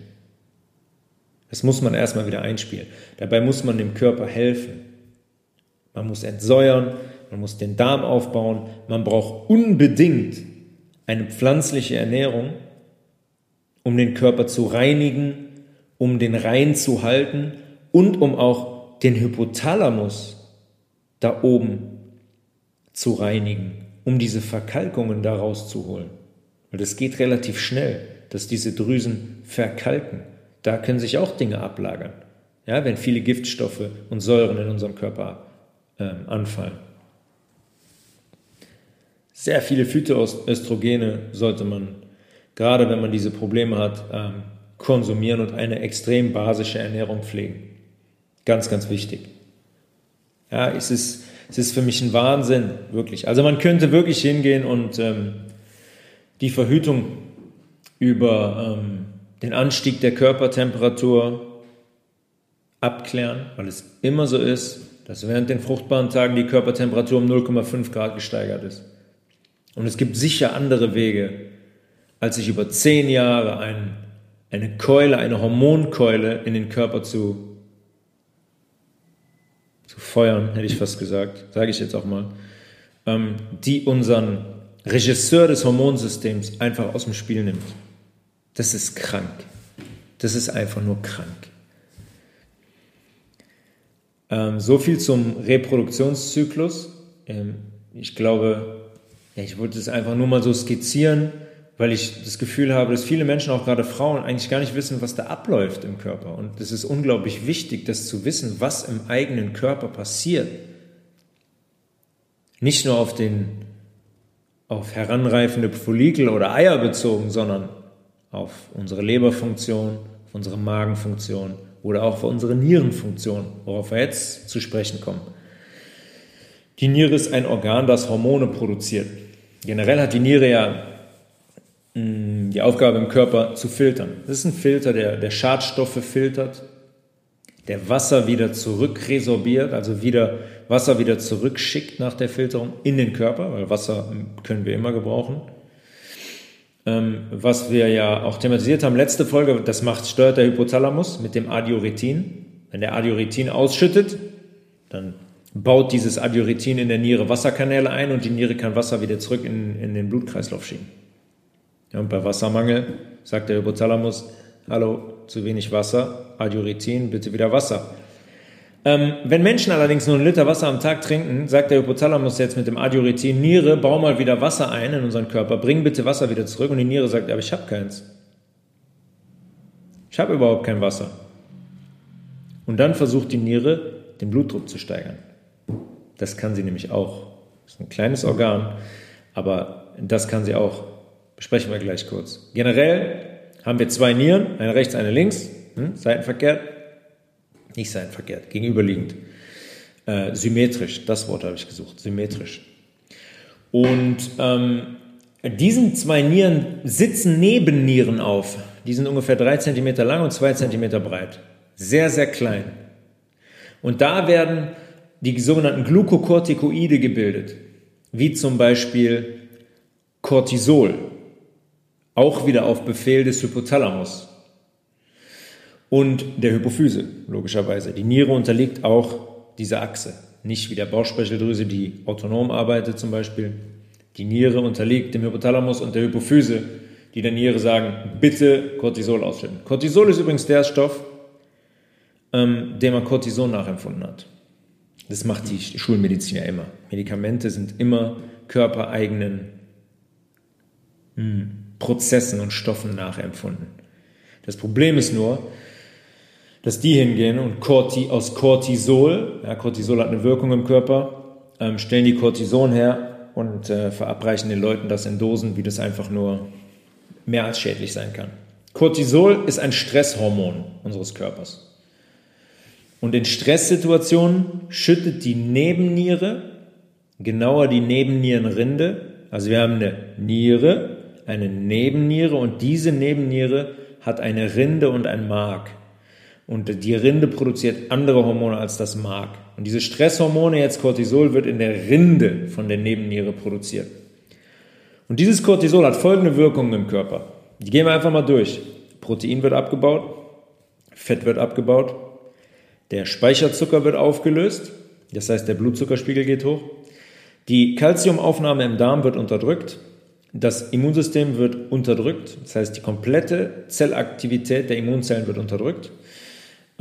Das muss man erstmal wieder einspielen. Dabei muss man dem Körper helfen. Man muss entsäuern, man muss den Darm aufbauen, man braucht unbedingt eine pflanzliche Ernährung, um den Körper zu reinigen, um den rein zu halten und um auch den Hypothalamus da oben zu reinigen, um diese Verkalkungen da rauszuholen. Weil das geht relativ schnell, dass diese Drüsen verkalken. Da können sich auch Dinge ablagern, ja, wenn viele Giftstoffe und Säuren in unserem Körper ähm, anfallen. Sehr viele Phytoöstrogene sollte man, gerade wenn man diese Probleme hat, ähm, konsumieren und eine extrem basische Ernährung pflegen. Ganz, ganz wichtig. Ja, es ist, es ist für mich ein Wahnsinn, wirklich. Also man könnte wirklich hingehen und ähm, die Verhütung über ähm, den Anstieg der Körpertemperatur abklären, weil es immer so ist, dass während den fruchtbaren Tagen die Körpertemperatur um 0,5 Grad gesteigert ist. Und es gibt sicher andere Wege, als sich über zehn Jahre ein, eine Keule, eine Hormonkeule in den Körper zu zu feuern, hätte ich fast gesagt, sage ich jetzt auch mal, ähm, die unseren Regisseur des Hormonsystems einfach aus dem Spiel nimmt. Das ist krank. Das ist einfach nur krank. Ähm, so viel zum Reproduktionszyklus. Ähm, ich glaube, ich wollte es einfach nur mal so skizzieren weil ich das Gefühl habe, dass viele Menschen, auch gerade Frauen, eigentlich gar nicht wissen, was da abläuft im Körper. Und es ist unglaublich wichtig, das zu wissen, was im eigenen Körper passiert. Nicht nur auf den auf heranreifende Follikel oder Eier bezogen, sondern auf unsere Leberfunktion, auf unsere Magenfunktion oder auch auf unsere Nierenfunktion, worauf wir jetzt zu sprechen kommen. Die Niere ist ein Organ, das Hormone produziert. Generell hat die Niere ja Mm, die Aufgabe im Körper zu filtern. Das ist ein Filter, der, der Schadstoffe filtert, der Wasser wieder zurückresorbiert, also wieder Wasser wieder zurückschickt nach der Filterung in den Körper, weil Wasser können wir immer gebrauchen. Ähm, was wir ja auch thematisiert haben, letzte Folge, das macht, steuert der Hypothalamus mit dem Adiuretin. Wenn der Adiuretin ausschüttet, dann baut dieses Adiuretin in der Niere Wasserkanäle ein und die Niere kann Wasser wieder zurück in, in den Blutkreislauf schieben. Ja, und bei Wassermangel sagt der Hypothalamus, hallo, zu wenig Wasser, Adiuretin, bitte wieder Wasser. Ähm, wenn Menschen allerdings nur einen Liter Wasser am Tag trinken, sagt der Hypothalamus jetzt mit dem Adiuretin, Niere, bau mal wieder Wasser ein in unseren Körper, bring bitte Wasser wieder zurück. Und die Niere sagt, aber ich habe keins. Ich habe überhaupt kein Wasser. Und dann versucht die Niere, den Blutdruck zu steigern. Das kann sie nämlich auch. Das ist ein kleines Organ, aber das kann sie auch. Besprechen wir gleich kurz. Generell haben wir zwei Nieren, eine rechts, eine links, hm, seitenverkehrt nicht sein verkehrt, gegenüberliegend. Äh, symmetrisch, das Wort habe ich gesucht, symmetrisch. Und ähm, diesen zwei Nieren sitzen Nebennieren auf. Die sind ungefähr drei Zentimeter lang und zwei Zentimeter breit. Sehr, sehr klein. Und da werden die sogenannten Glukokortikoide gebildet, wie zum Beispiel Cortisol, auch wieder auf Befehl des Hypothalamus und der Hypophyse, logischerweise. Die Niere unterliegt auch dieser Achse. Nicht wie der Bauchspeicheldrüse, die autonom arbeitet zum Beispiel. Die Niere unterliegt dem Hypothalamus und der Hypophyse, die der Niere sagen, bitte Cortisol ausschütten. Cortisol ist übrigens der Stoff, ähm, dem man Cortison nachempfunden hat. Das macht die Schulmedizin ja immer. Medikamente sind immer körpereigenen hm, Prozessen und Stoffen nachempfunden. Das Problem ist nur, dass die hingehen und Corti, aus Cortisol, ja, Cortisol hat eine Wirkung im Körper, ähm, stellen die Cortison her und äh, verabreichen den Leuten das in Dosen, wie das einfach nur mehr als schädlich sein kann. Cortisol ist ein Stresshormon unseres Körpers. Und in Stresssituationen schüttet die Nebenniere, genauer die Nebennierenrinde, also wir haben eine Niere, eine Nebenniere und diese Nebenniere hat eine Rinde und ein Mark. Und die Rinde produziert andere Hormone als das Mark. Und diese Stresshormone, jetzt Cortisol, wird in der Rinde von der Nebenniere produziert. Und dieses Cortisol hat folgende Wirkungen im Körper. Die gehen wir einfach mal durch. Protein wird abgebaut, Fett wird abgebaut, der Speicherzucker wird aufgelöst, das heißt der Blutzuckerspiegel geht hoch, die Kalziumaufnahme im Darm wird unterdrückt, das Immunsystem wird unterdrückt, das heißt die komplette Zellaktivität der Immunzellen wird unterdrückt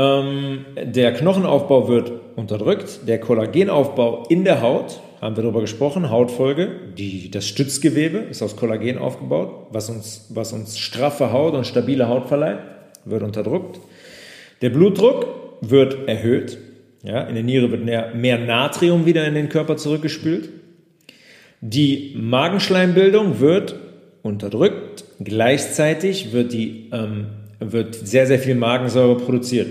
ähm, der Knochenaufbau wird unterdrückt, der Kollagenaufbau in der Haut, haben wir darüber gesprochen, Hautfolge, die, das Stützgewebe ist aus Kollagen aufgebaut, was uns, was uns straffe Haut und stabile Haut verleiht, wird unterdrückt. Der Blutdruck wird erhöht, ja, in der Niere wird mehr, mehr Natrium wieder in den Körper zurückgespült. Die Magenschleimbildung wird unterdrückt, gleichzeitig wird, die, ähm, wird sehr, sehr viel Magensäure produziert.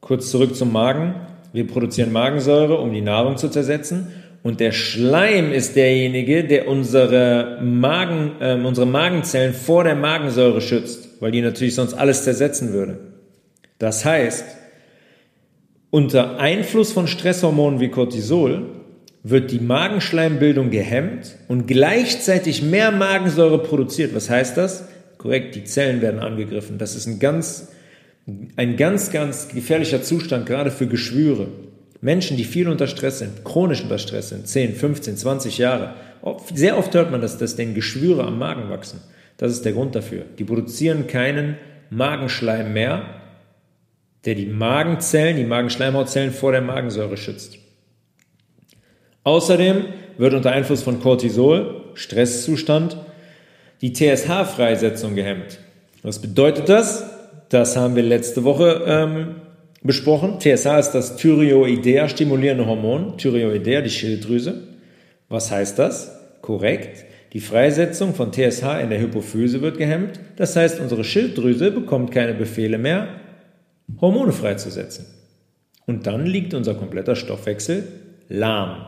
Kurz zurück zum Magen. Wir produzieren Magensäure, um die Nahrung zu zersetzen. Und der Schleim ist derjenige, der unsere, Magen, äh, unsere Magenzellen vor der Magensäure schützt, weil die natürlich sonst alles zersetzen würde. Das heißt, unter Einfluss von Stresshormonen wie Cortisol wird die Magenschleimbildung gehemmt und gleichzeitig mehr Magensäure produziert. Was heißt das? Korrekt, die Zellen werden angegriffen. Das ist ein ganz ein ganz, ganz gefährlicher Zustand, gerade für Geschwüre. Menschen, die viel unter Stress sind, chronisch unter Stress sind, 10, 15, 20 Jahre. Sehr oft hört man, dass, dass denen Geschwüre am Magen wachsen. Das ist der Grund dafür. Die produzieren keinen Magenschleim mehr, der die Magenzellen, die Magenschleimhautzellen vor der Magensäure schützt. Außerdem wird unter Einfluss von Cortisol, Stresszustand, die TSH-Freisetzung gehemmt. Was bedeutet das? Das haben wir letzte Woche ähm, besprochen. TSH ist das Thyreoidea stimulierende Hormon, Thyreoidea, die Schilddrüse. Was heißt das? Korrekt. Die Freisetzung von TSH in der Hypophyse wird gehemmt. Das heißt, unsere Schilddrüse bekommt keine Befehle mehr, Hormone freizusetzen. Und dann liegt unser kompletter Stoffwechsel lahm.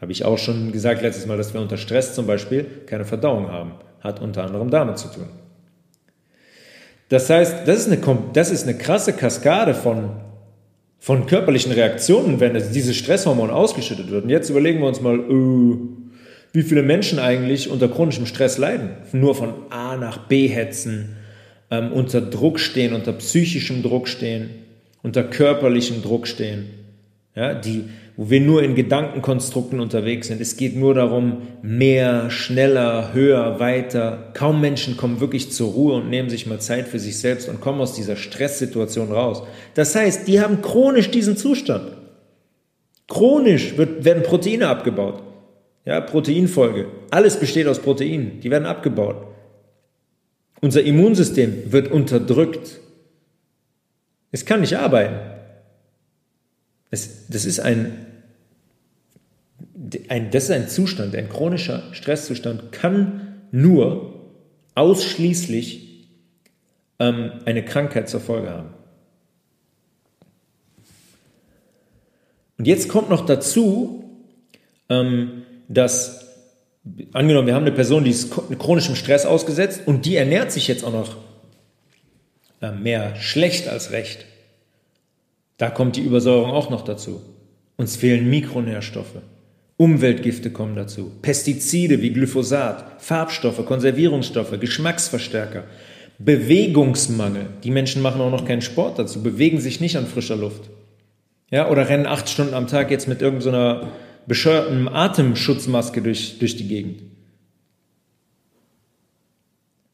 Habe ich auch schon gesagt letztes Mal, dass wir unter Stress zum Beispiel keine Verdauung haben. Hat unter anderem damit zu tun. Das heißt, das ist eine, das ist eine krasse Kaskade von, von körperlichen Reaktionen, wenn dieses Stresshormon ausgeschüttet wird. Und jetzt überlegen wir uns mal, äh, wie viele Menschen eigentlich unter chronischem Stress leiden. Nur von A nach B hetzen, ähm, unter Druck stehen, unter psychischem Druck stehen, unter körperlichem Druck stehen. ja, die, wo wir nur in Gedankenkonstrukten unterwegs sind. Es geht nur darum, mehr, schneller, höher, weiter. Kaum Menschen kommen wirklich zur Ruhe und nehmen sich mal Zeit für sich selbst und kommen aus dieser Stresssituation raus. Das heißt, die haben chronisch diesen Zustand. Chronisch wird, werden Proteine abgebaut. Ja, Proteinfolge. Alles besteht aus Proteinen. Die werden abgebaut. Unser Immunsystem wird unterdrückt. Es kann nicht arbeiten. Es, das, ist ein, ein, das ist ein Zustand, ein chronischer Stresszustand kann nur ausschließlich ähm, eine Krankheit zur Folge haben. Und jetzt kommt noch dazu, ähm, dass, angenommen, wir haben eine Person, die ist chronischem Stress ausgesetzt und die ernährt sich jetzt auch noch mehr schlecht als recht. Da kommt die Übersäuerung auch noch dazu. Uns fehlen Mikronährstoffe. Umweltgifte kommen dazu. Pestizide wie Glyphosat, Farbstoffe, Konservierungsstoffe, Geschmacksverstärker. Bewegungsmangel. Die Menschen machen auch noch keinen Sport dazu, bewegen sich nicht an frischer Luft. Ja, oder rennen acht Stunden am Tag jetzt mit irgendeiner so bescheuerten Atemschutzmaske durch, durch die Gegend.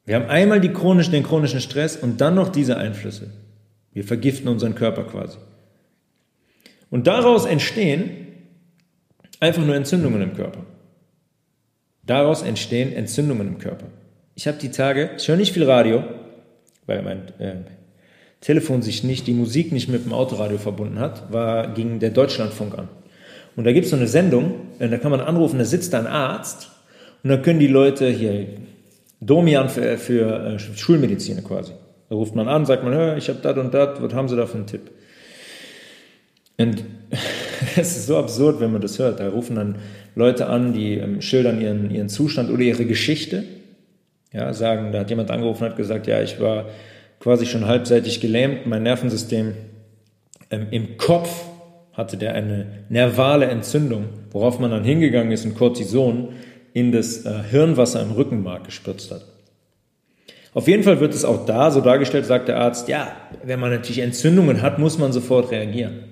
Wir haben einmal die chronischen, den chronischen Stress und dann noch diese Einflüsse. Wir vergiften unseren Körper quasi. Und daraus entstehen einfach nur Entzündungen im Körper. Daraus entstehen Entzündungen im Körper. Ich habe die Tage, ich höre nicht viel Radio, weil mein äh, Telefon sich nicht, die Musik nicht mit dem Autoradio verbunden hat, war, ging der Deutschlandfunk an. Und da gibt es so eine Sendung, äh, da kann man anrufen, da sitzt ein Arzt und da können die Leute hier, Domian für, für äh, Schulmediziner quasi. Da ruft man an, sagt man, ich habe das und das, was haben Sie da für einen Tipp? Und <laughs> es ist so absurd, wenn man das hört. Da rufen dann Leute an, die ähm, schildern ihren, ihren Zustand oder ihre Geschichte. Ja, sagen, da hat jemand angerufen hat gesagt, ja, ich war quasi schon halbseitig gelähmt, mein Nervensystem ähm, im Kopf hatte der eine nervale Entzündung, worauf man dann hingegangen ist und Cortison in das äh, Hirnwasser im Rückenmark gespritzt hat. Auf jeden Fall wird es auch da so dargestellt, sagt der Arzt, ja, wenn man natürlich Entzündungen hat, muss man sofort reagieren.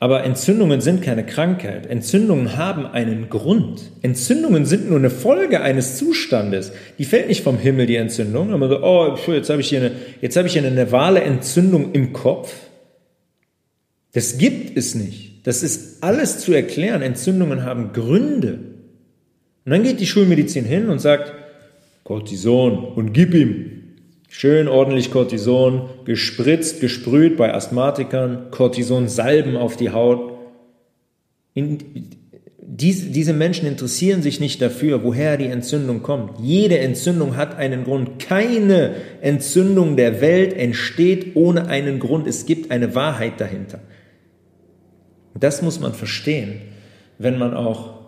Aber Entzündungen sind keine Krankheit. Entzündungen haben einen Grund. Entzündungen sind nur eine Folge eines Zustandes. Die fällt nicht vom Himmel, die Entzündung. Aber so, oh, jetzt habe ich hier eine, jetzt habe ich hier eine nervale Entzündung im Kopf. Das gibt es nicht. Das ist alles zu erklären. Entzündungen haben Gründe. Und dann geht die Schulmedizin hin und sagt, Cortison und gib ihm. Schön ordentlich Cortison, gespritzt, gesprüht bei Asthmatikern, Cortison-Salben auf die Haut. In, diese, diese Menschen interessieren sich nicht dafür, woher die Entzündung kommt. Jede Entzündung hat einen Grund. Keine Entzündung der Welt entsteht ohne einen Grund. Es gibt eine Wahrheit dahinter. Das muss man verstehen, wenn man auch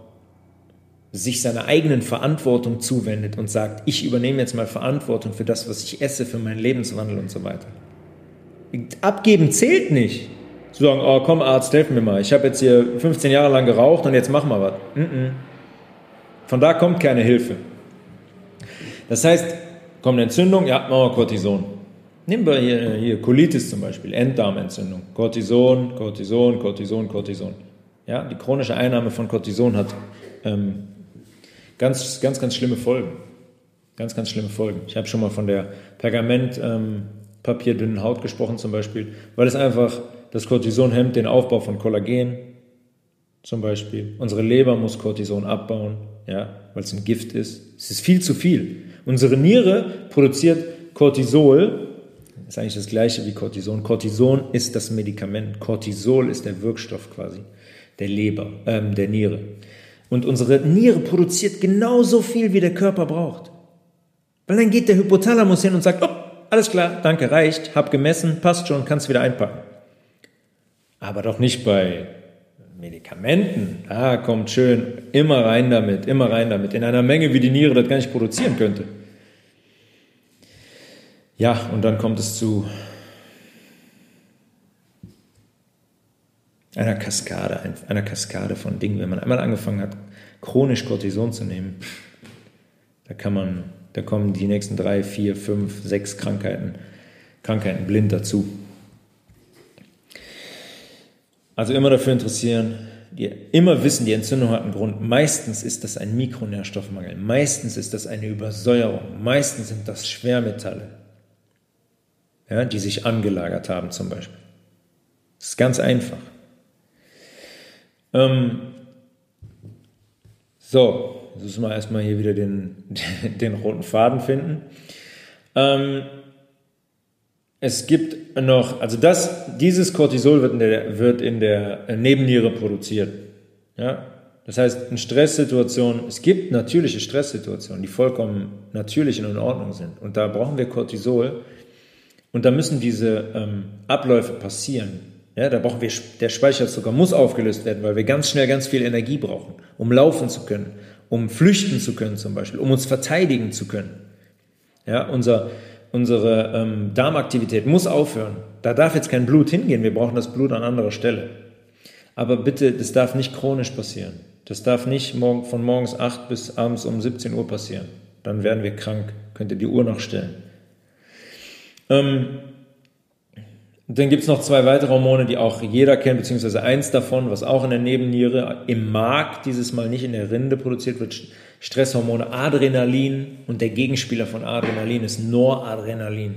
sich seiner eigenen Verantwortung zuwendet und sagt, ich übernehme jetzt mal Verantwortung für das, was ich esse, für meinen Lebenswandel und so weiter. Abgeben zählt nicht. Zu sagen, oh komm Arzt, helf mir mal, ich habe jetzt hier 15 Jahre lang geraucht und jetzt mach mal was. Von da kommt keine Hilfe. Das heißt, kommt eine Entzündung, ja, machen wir Cortison. Nehmen wir hier, hier Colitis zum Beispiel, Enddarmentzündung. Cortison, Cortison, Cortison, Cortison. Ja, die chronische Einnahme von Cortison hat ähm, Ganz, ganz, ganz schlimme Folgen. Ganz, ganz schlimme Folgen. Ich habe schon mal von der Pergamentpapierdünnen ähm, Haut gesprochen zum Beispiel, weil es einfach, das Cortison hemmt den Aufbau von Kollagen zum Beispiel. Unsere Leber muss Cortison abbauen, ja, weil es ein Gift ist. Es ist viel zu viel. Unsere Niere produziert Cortisol, ist eigentlich das gleiche wie Cortison. Cortison ist das Medikament. Cortisol ist der Wirkstoff quasi der Leber, ähm, der Niere. Und unsere Niere produziert genauso viel, wie der Körper braucht. Weil dann geht der Hypothalamus hin und sagt, oh, alles klar, danke, reicht, hab gemessen, passt schon, kannst wieder einpacken. Aber doch nicht bei Medikamenten. Da kommt schön, immer rein damit, immer rein damit. In einer Menge, wie die Niere das gar nicht produzieren könnte. Ja, und dann kommt es zu einer Kaskade, einer Kaskade von Dingen. Wenn man einmal angefangen hat, chronisch Cortison zu nehmen, da kann man, da kommen die nächsten drei, vier, fünf, sechs Krankheiten, Krankheiten blind dazu. Also immer dafür interessieren, die immer wissen, die Entzündung hat einen Grund. Meistens ist das ein Mikronährstoffmangel, meistens ist das eine Übersäuerung, meistens sind das Schwermetalle, ja, die sich angelagert haben zum Beispiel. Das ist ganz einfach. Ähm, so, jetzt müssen wir erstmal hier wieder den, <laughs> den roten Faden finden. Ähm, es gibt noch, also das, dieses Cortisol wird in der, wird in der Nebenniere produziert. Ja? Das heißt, in Stresssituationen, es gibt natürliche Stresssituationen, die vollkommen natürlich und in Ordnung sind. Und da brauchen wir Cortisol. Und da müssen diese ähm, Abläufe passieren. Ja, da brauchen wir, der Speicherzucker muss aufgelöst werden, weil wir ganz schnell ganz viel Energie brauchen, um laufen zu können, um flüchten zu können zum Beispiel, um uns verteidigen zu können. Ja, unser, unsere ähm, Darmaktivität muss aufhören. Da darf jetzt kein Blut hingehen, wir brauchen das Blut an anderer Stelle. Aber bitte, das darf nicht chronisch passieren. Das darf nicht morgen, von morgens 8 bis abends um 17 Uhr passieren. Dann werden wir krank. Könnt ihr die Uhr noch stellen. Ähm, dann gibt es noch zwei weitere Hormone, die auch jeder kennt, beziehungsweise eins davon, was auch in der Nebenniere im Mark, dieses Mal nicht in der Rinde produziert wird, Stresshormone Adrenalin und der Gegenspieler von Adrenalin ist Noradrenalin.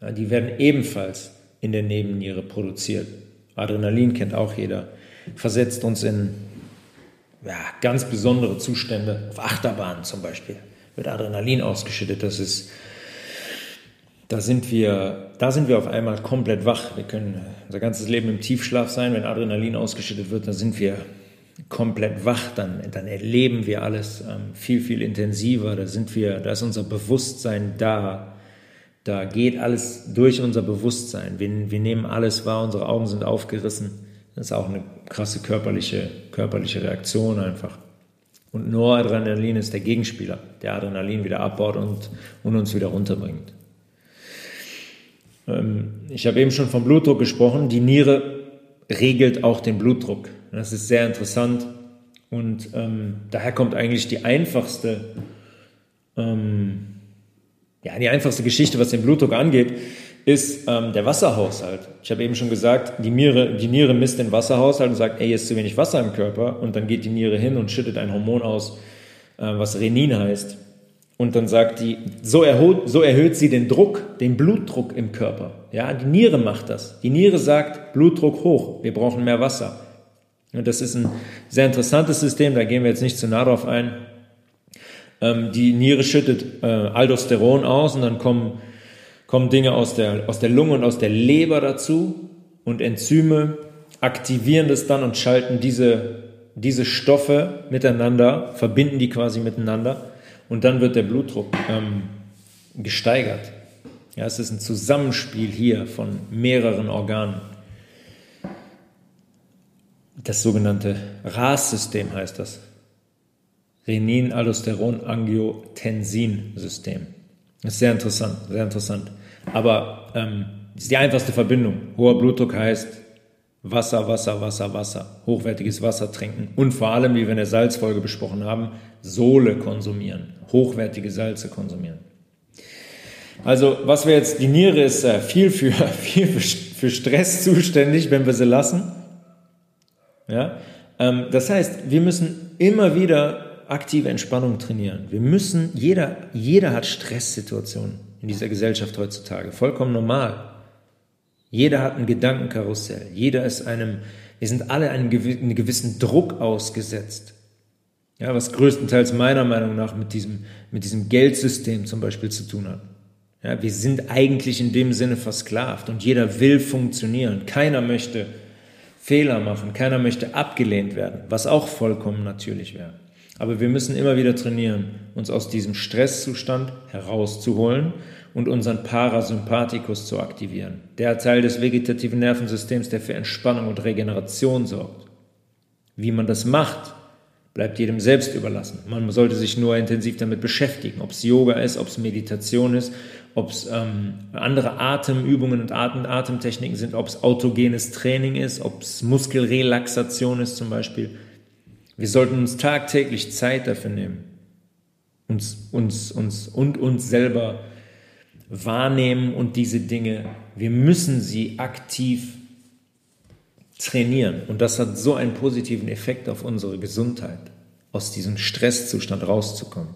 Ja, die werden ebenfalls in der Nebenniere produziert. Adrenalin kennt auch jeder. Versetzt uns in ja, ganz besondere Zustände. Auf Achterbahnen zum Beispiel wird Adrenalin ausgeschüttet. Das ist, da sind wir, da sind wir auf einmal komplett wach. Wir können unser ganzes Leben im Tiefschlaf sein. Wenn Adrenalin ausgeschüttet wird, dann sind wir komplett wach, dann, dann erleben wir alles ähm, viel, viel intensiver, da sind wir, da ist unser Bewusstsein da, da geht alles durch unser Bewusstsein, wir, wir nehmen alles wahr, unsere Augen sind aufgerissen, das ist auch eine krasse körperliche, körperliche Reaktion einfach. Und Noradrenalin ist der Gegenspieler, der Adrenalin wieder abbaut und, und uns wieder runterbringt. Ähm, ich habe eben schon vom Blutdruck gesprochen. Die Niere regelt auch den Blutdruck. Das ist sehr interessant und ähm, daher kommt eigentlich die einfachste, ähm, ja, die einfachste Geschichte, was den Blutdruck angeht, ist ähm, der Wasserhaushalt. Ich habe eben schon gesagt, die Niere, die Niere misst den Wasserhaushalt und sagt, ey, hier ist zu wenig Wasser im Körper und dann geht die Niere hin und schüttet ein Hormon aus, äh, was Renin heißt. Und dann sagt die, so erhöht, so erhöht sie den Druck, den Blutdruck im Körper. Ja, die Niere macht das. Die Niere sagt, Blutdruck hoch, wir brauchen mehr Wasser. Und das ist ein sehr interessantes System, da gehen wir jetzt nicht zu nah drauf ein. Ähm, die Niere schüttet äh, Aldosteron aus und dann kommen, kommen Dinge aus der, aus der Lunge und aus der Leber dazu und Enzyme aktivieren das dann und schalten diese, diese Stoffe miteinander, verbinden die quasi miteinander und dann wird der Blutdruck ähm, gesteigert. Ja, es ist ein Zusammenspiel hier von mehreren Organen. Das sogenannte RAS-System heißt das. Renin-Aldosteron-Angiotensin-System. Das ist sehr interessant, sehr interessant. Aber ähm, ist die einfachste Verbindung. Hoher Blutdruck heißt Wasser, Wasser, Wasser, Wasser. Hochwertiges Wasser trinken. Und vor allem, wie wir in der Salzfolge besprochen haben, Sohle konsumieren hochwertige Salze konsumieren. Also, was wir jetzt, die Niere ist äh, viel, für, <laughs> viel für Stress zuständig, wenn wir sie lassen. Ja? Ähm, das heißt, wir müssen immer wieder aktive Entspannung trainieren. Wir müssen, jeder, jeder hat Stresssituationen in dieser Gesellschaft heutzutage. Vollkommen normal. Jeder hat ein Gedankenkarussell. Jeder ist einem, wir sind alle einem gewissen Druck ausgesetzt. Ja, was größtenteils meiner Meinung nach mit diesem, mit diesem Geldsystem zum Beispiel zu tun hat. Ja, wir sind eigentlich in dem Sinne versklavt und jeder will funktionieren. Keiner möchte Fehler machen, keiner möchte abgelehnt werden, was auch vollkommen natürlich wäre. Aber wir müssen immer wieder trainieren, uns aus diesem Stresszustand herauszuholen und unseren Parasympathikus zu aktivieren. Der Teil des vegetativen Nervensystems, der für Entspannung und Regeneration sorgt. Wie man das macht, bleibt jedem selbst überlassen. Man sollte sich nur intensiv damit beschäftigen, ob es Yoga ist, ob es Meditation ist, ob es ähm, andere Atemübungen und Atem Atemtechniken sind, ob es autogenes Training ist, ob es Muskelrelaxation ist zum Beispiel. Wir sollten uns tagtäglich Zeit dafür nehmen, uns, uns, uns und uns selber wahrnehmen und diese Dinge, wir müssen sie aktiv trainieren. Und das hat so einen positiven Effekt auf unsere Gesundheit, aus diesem Stresszustand rauszukommen.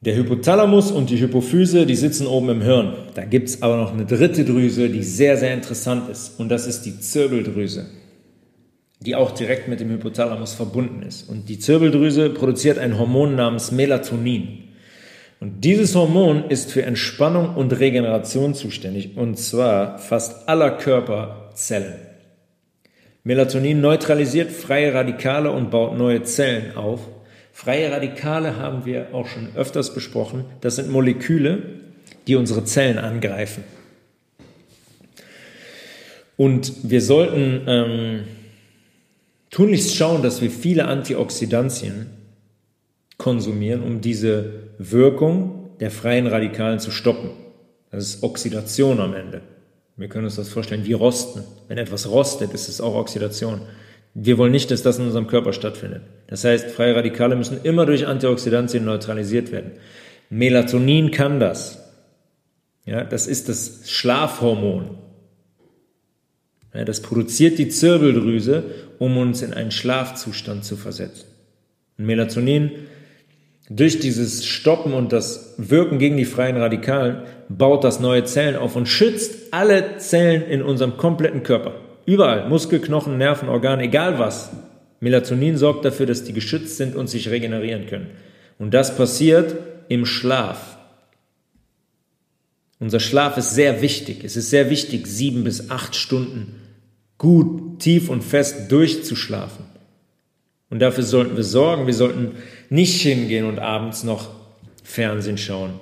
Der Hypothalamus und die Hypophyse, die sitzen oben im Hirn. Da gibt es aber noch eine dritte Drüse, die sehr, sehr interessant ist. Und das ist die Zirbeldrüse, die auch direkt mit dem Hypothalamus verbunden ist. Und die Zirbeldrüse produziert ein Hormon namens Melatonin. Und dieses Hormon ist für Entspannung und Regeneration zuständig, und zwar fast aller Körperzellen. Melatonin neutralisiert freie Radikale und baut neue Zellen auf Freie Radikale haben wir auch schon öfters besprochen. Das sind Moleküle, die unsere Zellen angreifen. Und wir sollten ähm, tunlichst schauen, dass wir viele Antioxidantien konsumieren, um diese Wirkung der freien Radikalen zu stoppen. Das ist Oxidation am Ende. Wir können uns das vorstellen wie Rosten. Wenn etwas rostet, ist es auch Oxidation. Wir wollen nicht, dass das in unserem Körper stattfindet. Das heißt, freie Radikale müssen immer durch Antioxidantien neutralisiert werden. Melatonin kann das. Ja, das ist das Schlafhormon. Ja, das produziert die Zirbeldrüse, um uns in einen Schlafzustand zu versetzen. Und Melatonin durch dieses Stoppen und das Wirken gegen die freien Radikalen baut das neue Zellen auf und schützt alle Zellen in unserem kompletten Körper. Überall, Muskel, Knochen, Nerven, Organe, egal was. Melatonin sorgt dafür, dass die geschützt sind und sich regenerieren können. Und das passiert im Schlaf. Unser Schlaf ist sehr wichtig. Es ist sehr wichtig, sieben bis acht Stunden gut, tief und fest durchzuschlafen. Und dafür sollten wir sorgen. Wir sollten nicht hingehen und abends noch Fernsehen schauen,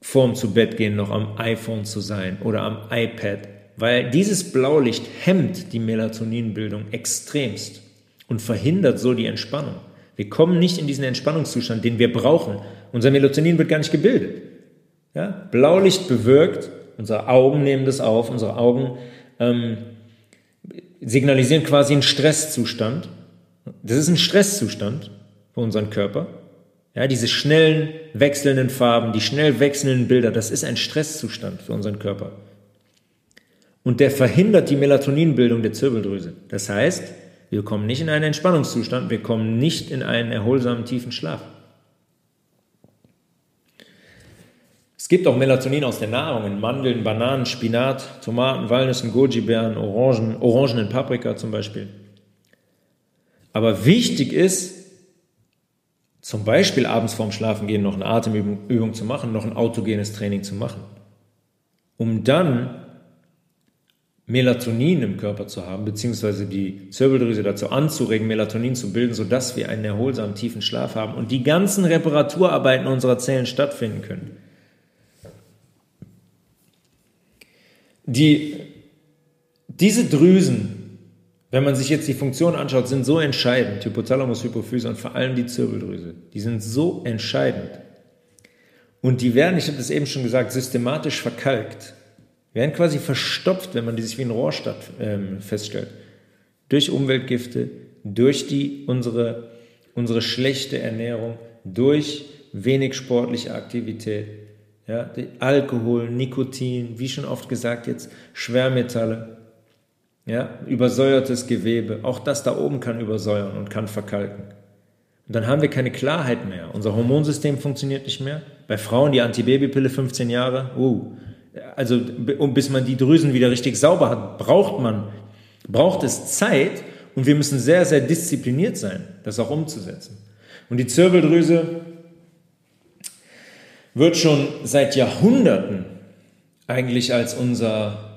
vorm zu Bett gehen, noch am iPhone zu sein oder am iPad weil dieses Blaulicht hemmt die Melatoninbildung extremst und verhindert so die Entspannung. Wir kommen nicht in diesen Entspannungszustand, den wir brauchen. Unser Melatonin wird gar nicht gebildet. Ja? Blaulicht bewirkt, unsere Augen nehmen das auf, unsere Augen ähm, signalisieren quasi einen Stresszustand. Das ist ein Stresszustand für unseren Körper. Ja, diese schnellen wechselnden Farben, die schnell wechselnden Bilder, das ist ein Stresszustand für unseren Körper. Und der verhindert die Melatoninbildung der Zirbeldrüse. Das heißt, wir kommen nicht in einen Entspannungszustand, wir kommen nicht in einen erholsamen tiefen Schlaf. Es gibt auch Melatonin aus der Nahrung, in Mandeln, Bananen, Spinat, Tomaten, Walnüssen, Goji-Beeren, Orangen, Orangen in Paprika zum Beispiel. Aber wichtig ist, zum Beispiel abends vorm Schlafengehen noch eine Atemübung zu machen, noch ein autogenes Training zu machen, um dann Melatonin im Körper zu haben, beziehungsweise die Zirbeldrüse dazu anzuregen, Melatonin zu bilden, sodass wir einen erholsamen tiefen Schlaf haben und die ganzen Reparaturarbeiten unserer Zellen stattfinden können. Die, diese Drüsen, wenn man sich jetzt die Funktion anschaut, sind so entscheidend, Hypothalamus, Hypophyse und vor allem die Zirbeldrüse, die sind so entscheidend. Und die werden, ich habe das eben schon gesagt, systematisch verkalkt werden quasi verstopft, wenn man die sich wie ein Rohrstadt ähm, feststellt. Durch Umweltgifte, durch die, unsere, unsere schlechte Ernährung, durch wenig sportliche Aktivität. Ja, Alkohol, Nikotin, wie schon oft gesagt jetzt, Schwermetalle, ja, übersäuertes Gewebe, auch das da oben kann übersäuern und kann verkalken. Und dann haben wir keine Klarheit mehr. Unser Hormonsystem funktioniert nicht mehr. Bei Frauen die Antibabypille 15 Jahre, uh, also bis man die Drüsen wieder richtig sauber hat, braucht man, braucht es Zeit und wir müssen sehr, sehr diszipliniert sein, das auch umzusetzen. Und die Zirbeldrüse wird schon seit Jahrhunderten eigentlich als unser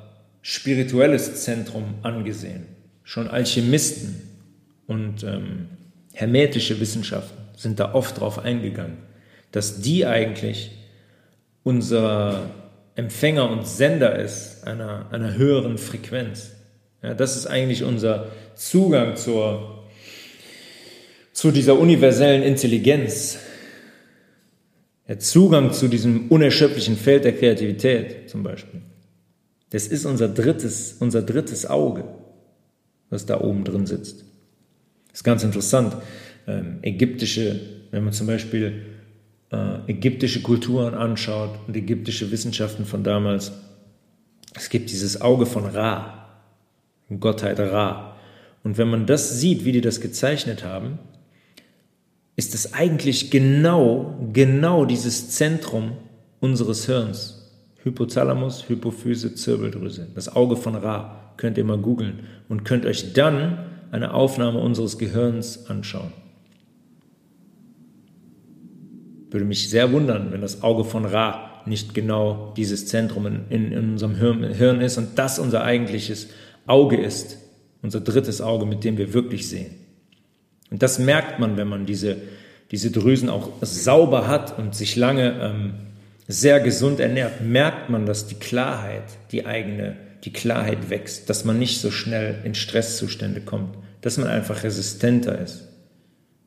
spirituelles Zentrum angesehen. Schon Alchemisten und ähm, hermetische Wissenschaften sind da oft drauf eingegangen, dass die eigentlich unser Empfänger und Sender ist einer, einer höheren Frequenz. Ja, das ist eigentlich unser Zugang zur, zu dieser universellen Intelligenz. Der Zugang zu diesem unerschöpflichen Feld der Kreativität zum Beispiel. Das ist unser drittes, unser drittes Auge, was da oben drin sitzt. Das ist ganz interessant. Ähm, ägyptische, wenn man zum Beispiel äh, ägyptische Kulturen anschaut und ägyptische Wissenschaften von damals, Es gibt dieses Auge von Ra, Gottheit Ra. Und wenn man das sieht, wie die das gezeichnet haben, ist es eigentlich genau, genau dieses Zentrum unseres Hirns. Hypothalamus, Hypophyse, Zirbeldrüse. Das Auge von Ra könnt ihr mal googeln und könnt euch dann eine Aufnahme unseres Gehirns anschauen. Würde mich sehr wundern, wenn das Auge von Ra nicht genau dieses Zentrum in, in, unserem Hirn, Hirn ist und das unser eigentliches Auge ist, unser drittes Auge, mit dem wir wirklich sehen. Und das merkt man, wenn man diese, diese Drüsen auch sauber hat und sich lange ähm, sehr gesund ernährt, merkt man, dass die Klarheit, die eigene, die Klarheit wächst, dass man nicht so schnell in Stresszustände kommt, dass man einfach resistenter ist,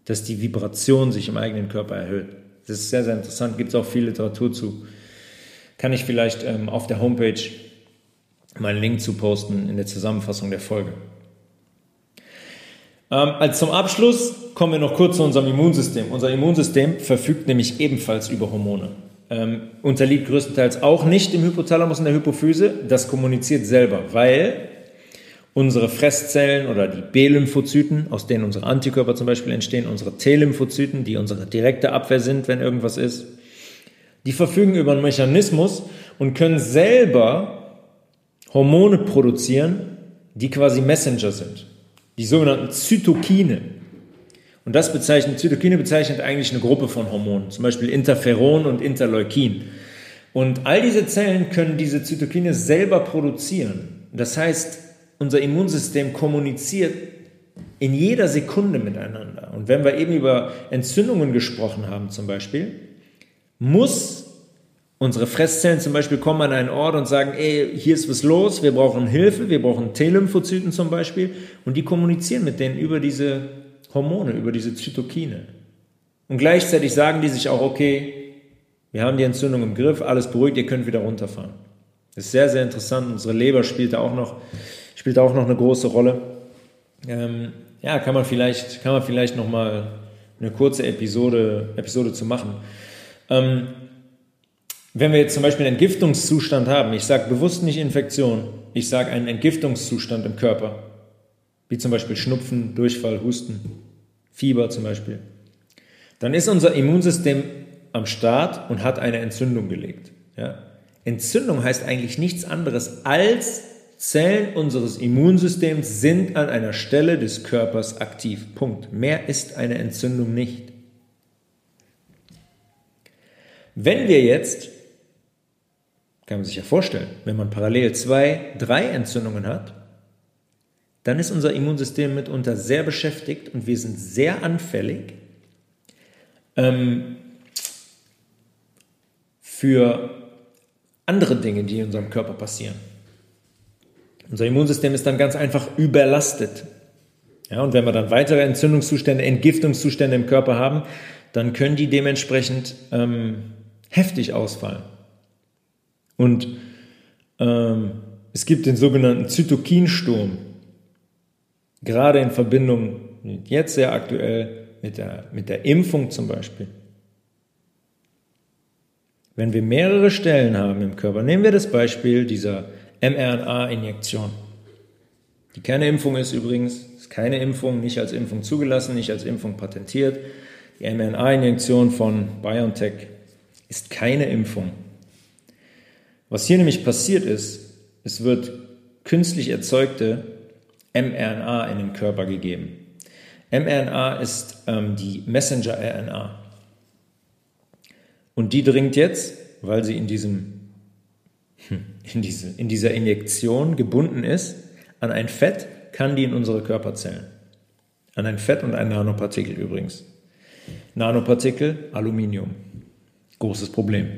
dass die Vibration sich im eigenen Körper erhöht. Das ist sehr, sehr interessant, gibt es auch viel Literatur zu. Kann ich vielleicht ähm, auf der Homepage meinen Link zu posten in der Zusammenfassung der Folge. Ähm, als zum Abschluss kommen wir noch kurz zu unserem Immunsystem. Unser Immunsystem verfügt nämlich ebenfalls über Hormone. Ähm, unterliegt größtenteils auch nicht im Hypothalamus und der Hypophyse. Das kommuniziert selber, weil unsere Fresszellen oder die B-Lymphozyten, aus denen unsere Antikörper zum Beispiel entstehen, unsere T-Lymphozyten, die unsere direkte Abwehr sind, wenn irgendwas ist, die verfügen über einen Mechanismus und können selber Hormone produzieren, die quasi Messenger sind. Die sogenannten Zytokine. Und das bezeichnet, Zytokine bezeichnet eigentlich eine Gruppe von Hormonen, zum Beispiel Interferon und Interleukin. Und all diese Zellen können diese Zytokine selber produzieren. Das heißt, unser Immunsystem kommuniziert in jeder Sekunde miteinander. Und wenn wir eben über Entzündungen gesprochen haben zum Beispiel, muss unsere Fresszellen zum Beispiel kommen an einen Ort und sagen, ey, hier ist was los, wir brauchen Hilfe, wir brauchen T-Lymphozyten zum Beispiel und die kommunizieren mit denen über diese Hormone, über diese Zytokine. Und gleichzeitig sagen die sich auch, okay, wir haben die Entzündung im Griff, alles beruhigt, ihr könnt wieder runterfahren. Das ist sehr, sehr interessant. Unsere Leber spielt da auch noch, spielt auch noch eine große Rolle. Ähm, ja, kann man vielleicht, kann man vielleicht noch mal eine kurze Episode, Episode zu machen. Ähm, wenn wir jetzt zum Beispiel einen Entgiftungszustand haben, ich sage bewusst nicht Infektion, ich sage einen Entgiftungszustand im Körper, wie zum Beispiel Schnupfen, Durchfall, Husten, Fieber zum Beispiel, dann ist unser Immunsystem am Start und hat eine Entzündung gelegt. Ja? Entzündung heißt eigentlich nichts anderes als Zellen unseres Immunsystems sind an einer Stelle des Körpers aktiv. Punkt. Mehr ist eine Entzündung nicht. Wenn wir jetzt, kann man sich ja vorstellen, wenn man parallel zwei, drei Entzündungen hat, dann ist unser Immunsystem mitunter sehr beschäftigt und wir sind sehr anfällig ähm, für andere Dinge, die in unserem Körper passieren. Unser Immunsystem ist dann ganz einfach überlastet. Ja, und wenn wir dann weitere Entzündungszustände, Entgiftungszustände im Körper haben, dann können die dementsprechend ähm, heftig ausfallen. Und ähm, es gibt den sogenannten Zytokinsturm, gerade in Verbindung jetzt sehr aktuell mit der, mit der Impfung zum Beispiel. Wenn wir mehrere Stellen haben im Körper, nehmen wir das Beispiel dieser mRNA-Injektion. Die keine Impfung ist übrigens, ist keine Impfung, nicht als Impfung zugelassen, nicht als Impfung patentiert. Die mRNA-Injektion von BioNTech ist keine Impfung. Was hier nämlich passiert ist, es wird künstlich erzeugte mRNA in den Körper gegeben. mRNA ist ähm, die Messenger-RNA. Und die dringt jetzt, weil sie in, diesem, hm, in, diese, in dieser Injektion gebunden ist, an ein Fett, kann die in unsere Körperzellen. An ein Fett und ein Nanopartikel übrigens. Nanopartikel, Aluminium. Großes Problem.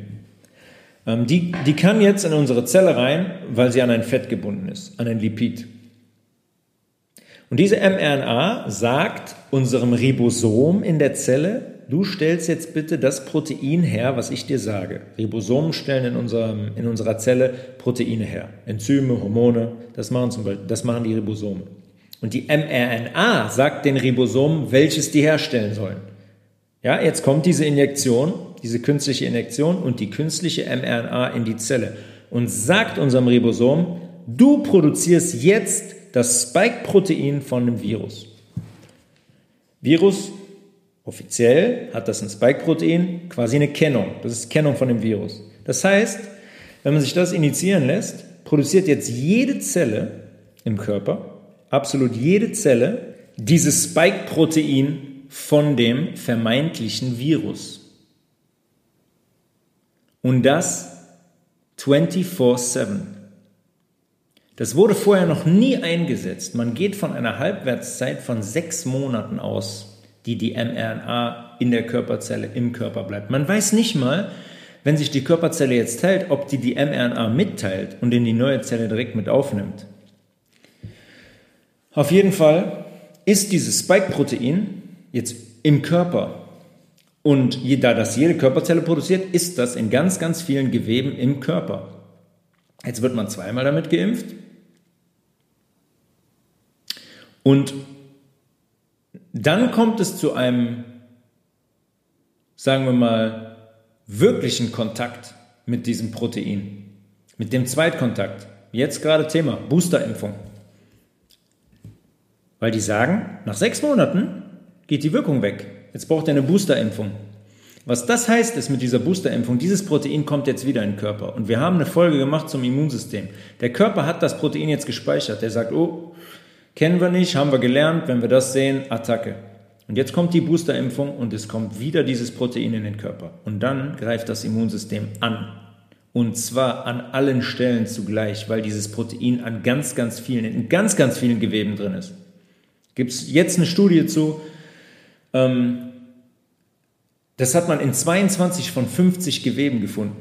Ähm, die, die kann jetzt in unsere Zelle rein, weil sie an ein Fett gebunden ist, an ein Lipid. Und diese mRNA sagt unserem Ribosom in der Zelle, du stellst jetzt bitte das Protein her, was ich dir sage. Ribosomen stellen in, unserem, in unserer Zelle Proteine her. Enzyme, Hormone, das machen, zum Beispiel, das machen die Ribosome. Und die mRNA sagt den Ribosomen, welches die herstellen sollen. Ja, jetzt kommt diese Injektion, diese künstliche Injektion und die künstliche mRNA in die Zelle. und sagt unserem Ribosom, du produzierst jetzt das Spike-Protein von dem Virus. Virus, offiziell hat das ein Spike-Protein, quasi eine Kennung. Das ist Kennung von dem Virus. Das heißt, wenn man sich das initiieren lässt, produziert jetzt jede Zelle im Körper, absolut jede Zelle, dieses Spike-Protein von dem vermeintlichen Virus. Und das 24-7. Das wurde vorher noch nie eingesetzt. Man geht von einer Halbwertszeit von sechs Monaten aus, die die mRNA in der Körperzelle im Körper bleibt. Man weiß nicht mal, wenn sich die Körperzelle jetzt teilt, ob die die mRNA mitteilt und in die neue Zelle direkt mit aufnimmt. Auf jeden Fall ist dieses Spike-Protein jetzt im Körper. Und da das jede Körperzelle produziert, ist das in ganz, ganz vielen Geweben im Körper. Jetzt wird man zweimal damit geimpft. Und dann kommt es zu einem, sagen wir mal, wirklichen Kontakt mit diesem Protein, mit dem Zweitkontakt. Jetzt gerade Thema Boosterimpfung. Weil die sagen, nach sechs Monaten geht die Wirkung weg. Jetzt braucht er eine Boosterimpfung. Was das heißt, ist mit dieser Boosterimpfung, dieses Protein kommt jetzt wieder in den Körper. Und wir haben eine Folge gemacht zum Immunsystem. Der Körper hat das Protein jetzt gespeichert. Der sagt, oh, kennen wir nicht, haben wir gelernt, wenn wir das sehen, Attacke. Und jetzt kommt die Boosterimpfung und es kommt wieder dieses Protein in den Körper. Und dann greift das Immunsystem an. Und zwar an allen Stellen zugleich, weil dieses Protein an ganz, ganz vielen, in ganz, ganz vielen Geweben drin ist. Gibt es jetzt eine Studie zu, ähm, das hat man in 22 von 50 Geweben gefunden.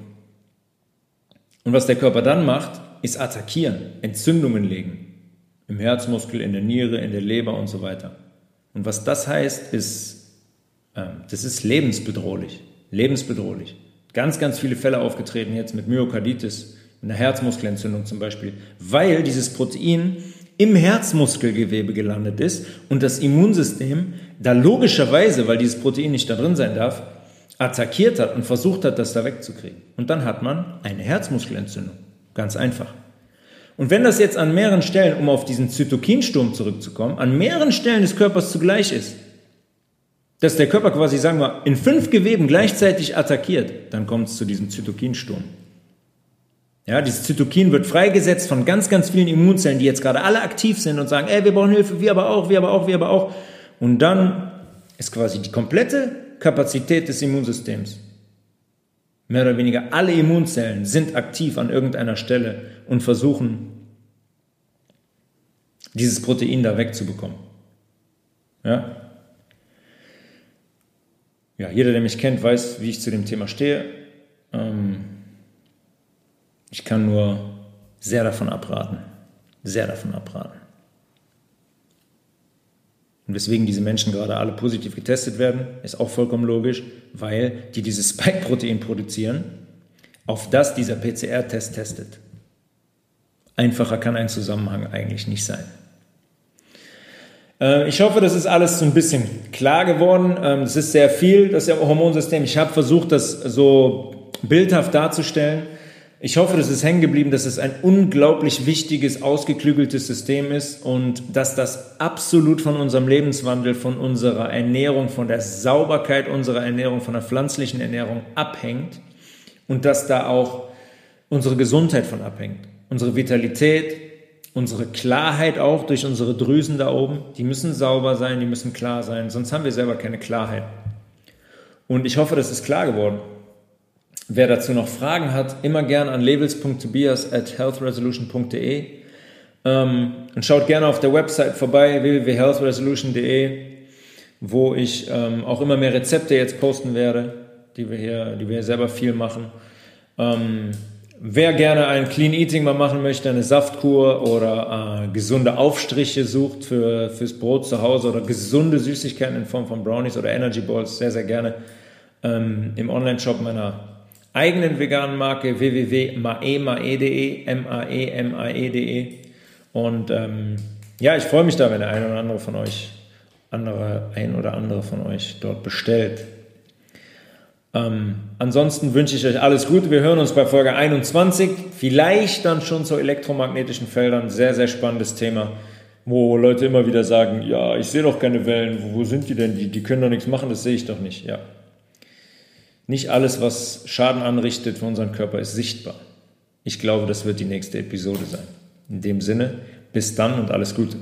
Und was der Körper dann macht, ist attackieren, Entzündungen legen. Im Herzmuskel, in der Niere, in der Leber und so weiter. Und was das heißt, ist, äh, das ist lebensbedrohlich. Lebensbedrohlich. Ganz, ganz viele Fälle aufgetreten jetzt mit Myokarditis, einer Herzmuskelentzündung zum Beispiel, weil dieses Protein im Herzmuskelgewebe gelandet ist und das Immunsystem da logischerweise, weil dieses Protein nicht da drin sein darf, attackiert hat und versucht hat, das da wegzukriegen. Und dann hat man eine Herzmuskelentzündung. Ganz einfach. Und wenn das jetzt an mehreren Stellen, um auf diesen Zytokinsturm zurückzukommen, an mehreren Stellen des Körpers zugleich ist, dass der Körper quasi, sagen wir, in fünf Geweben gleichzeitig attackiert, dann kommt es zu diesem Zytokinsturm. Ja, dieses Zytokin wird freigesetzt von ganz, ganz vielen Immunzellen, die jetzt gerade alle aktiv sind und sagen, ey, wir brauchen Hilfe, wir aber auch, wir aber auch, wir aber auch. Und dann ist quasi die komplette Kapazität des Immunsystems Mehr oder weniger alle Immunzellen sind aktiv an irgendeiner Stelle und versuchen, dieses Protein da wegzubekommen. Ja? Ja, jeder, der mich kennt, weiß, wie ich zu dem Thema stehe. Ähm, ich kann nur sehr davon abraten. Sehr davon abraten. Und weswegen diese Menschen gerade alle positiv getestet werden, ist auch vollkommen logisch, weil die dieses Spike-Protein produzieren, auf das dieser PCR-Test testet. Einfacher kann ein Zusammenhang eigentlich nicht sein. Äh, ich hoffe, das ist alles so ein bisschen klar geworden. Ähm, es ist sehr viel, das Hormonsystem. Ich habe versucht, das so bildhaft darzustellen. Ich hoffe, das ist hängen geblieben, dass es ein unglaublich wichtiges, ausgeklügeltes System ist und dass das absolut von unserem Lebenswandel, von unserer Ernährung, von der Sauberkeit unserer Ernährung, von der pflanzlichen Ernährung abhängt und dass da auch unsere Gesundheit von abhängt. Unsere Vitalität, unsere Klarheit auch durch unsere Drüsen da oben, die müssen sauber sein, die müssen klar sein, sonst haben wir selber keine Klarheit. Und ich hoffe, das ist klar geworden. Wer dazu noch Fragen hat, immer gern an labels.tobias at healthresolution.de ähm, und schaut gerne auf der Website vorbei, www.healthresolution.de, wo ich ähm, auch immer mehr Rezepte jetzt posten werde, die wir hier, die wir selber viel machen. Ähm, wer gerne ein Clean Eating mal machen möchte, eine Saftkur oder äh, gesunde Aufstriche sucht für, fürs Brot zu Hause oder gesunde Süßigkeiten in Form von Brownies oder Energy Balls, sehr, sehr gerne ähm, im Online-Shop meiner eigenen veganen Marke www.maemae.de, M-A-E-M-A-E.de. Und ähm, ja, ich freue mich da, wenn der eine oder andere von euch, andere, ein oder andere von euch dort bestellt. Ähm, ansonsten wünsche ich euch alles Gute. Wir hören uns bei Folge 21. Vielleicht dann schon zu elektromagnetischen Feldern. Sehr, sehr spannendes Thema, wo Leute immer wieder sagen, ja, ich sehe doch keine Wellen. Wo, wo sind die denn? Die, die können doch nichts machen, das sehe ich doch nicht. Ja. Nicht alles, was Schaden anrichtet für unseren Körper, ist sichtbar. Ich glaube, das wird die nächste Episode sein. In dem Sinne, bis dann und alles Gute.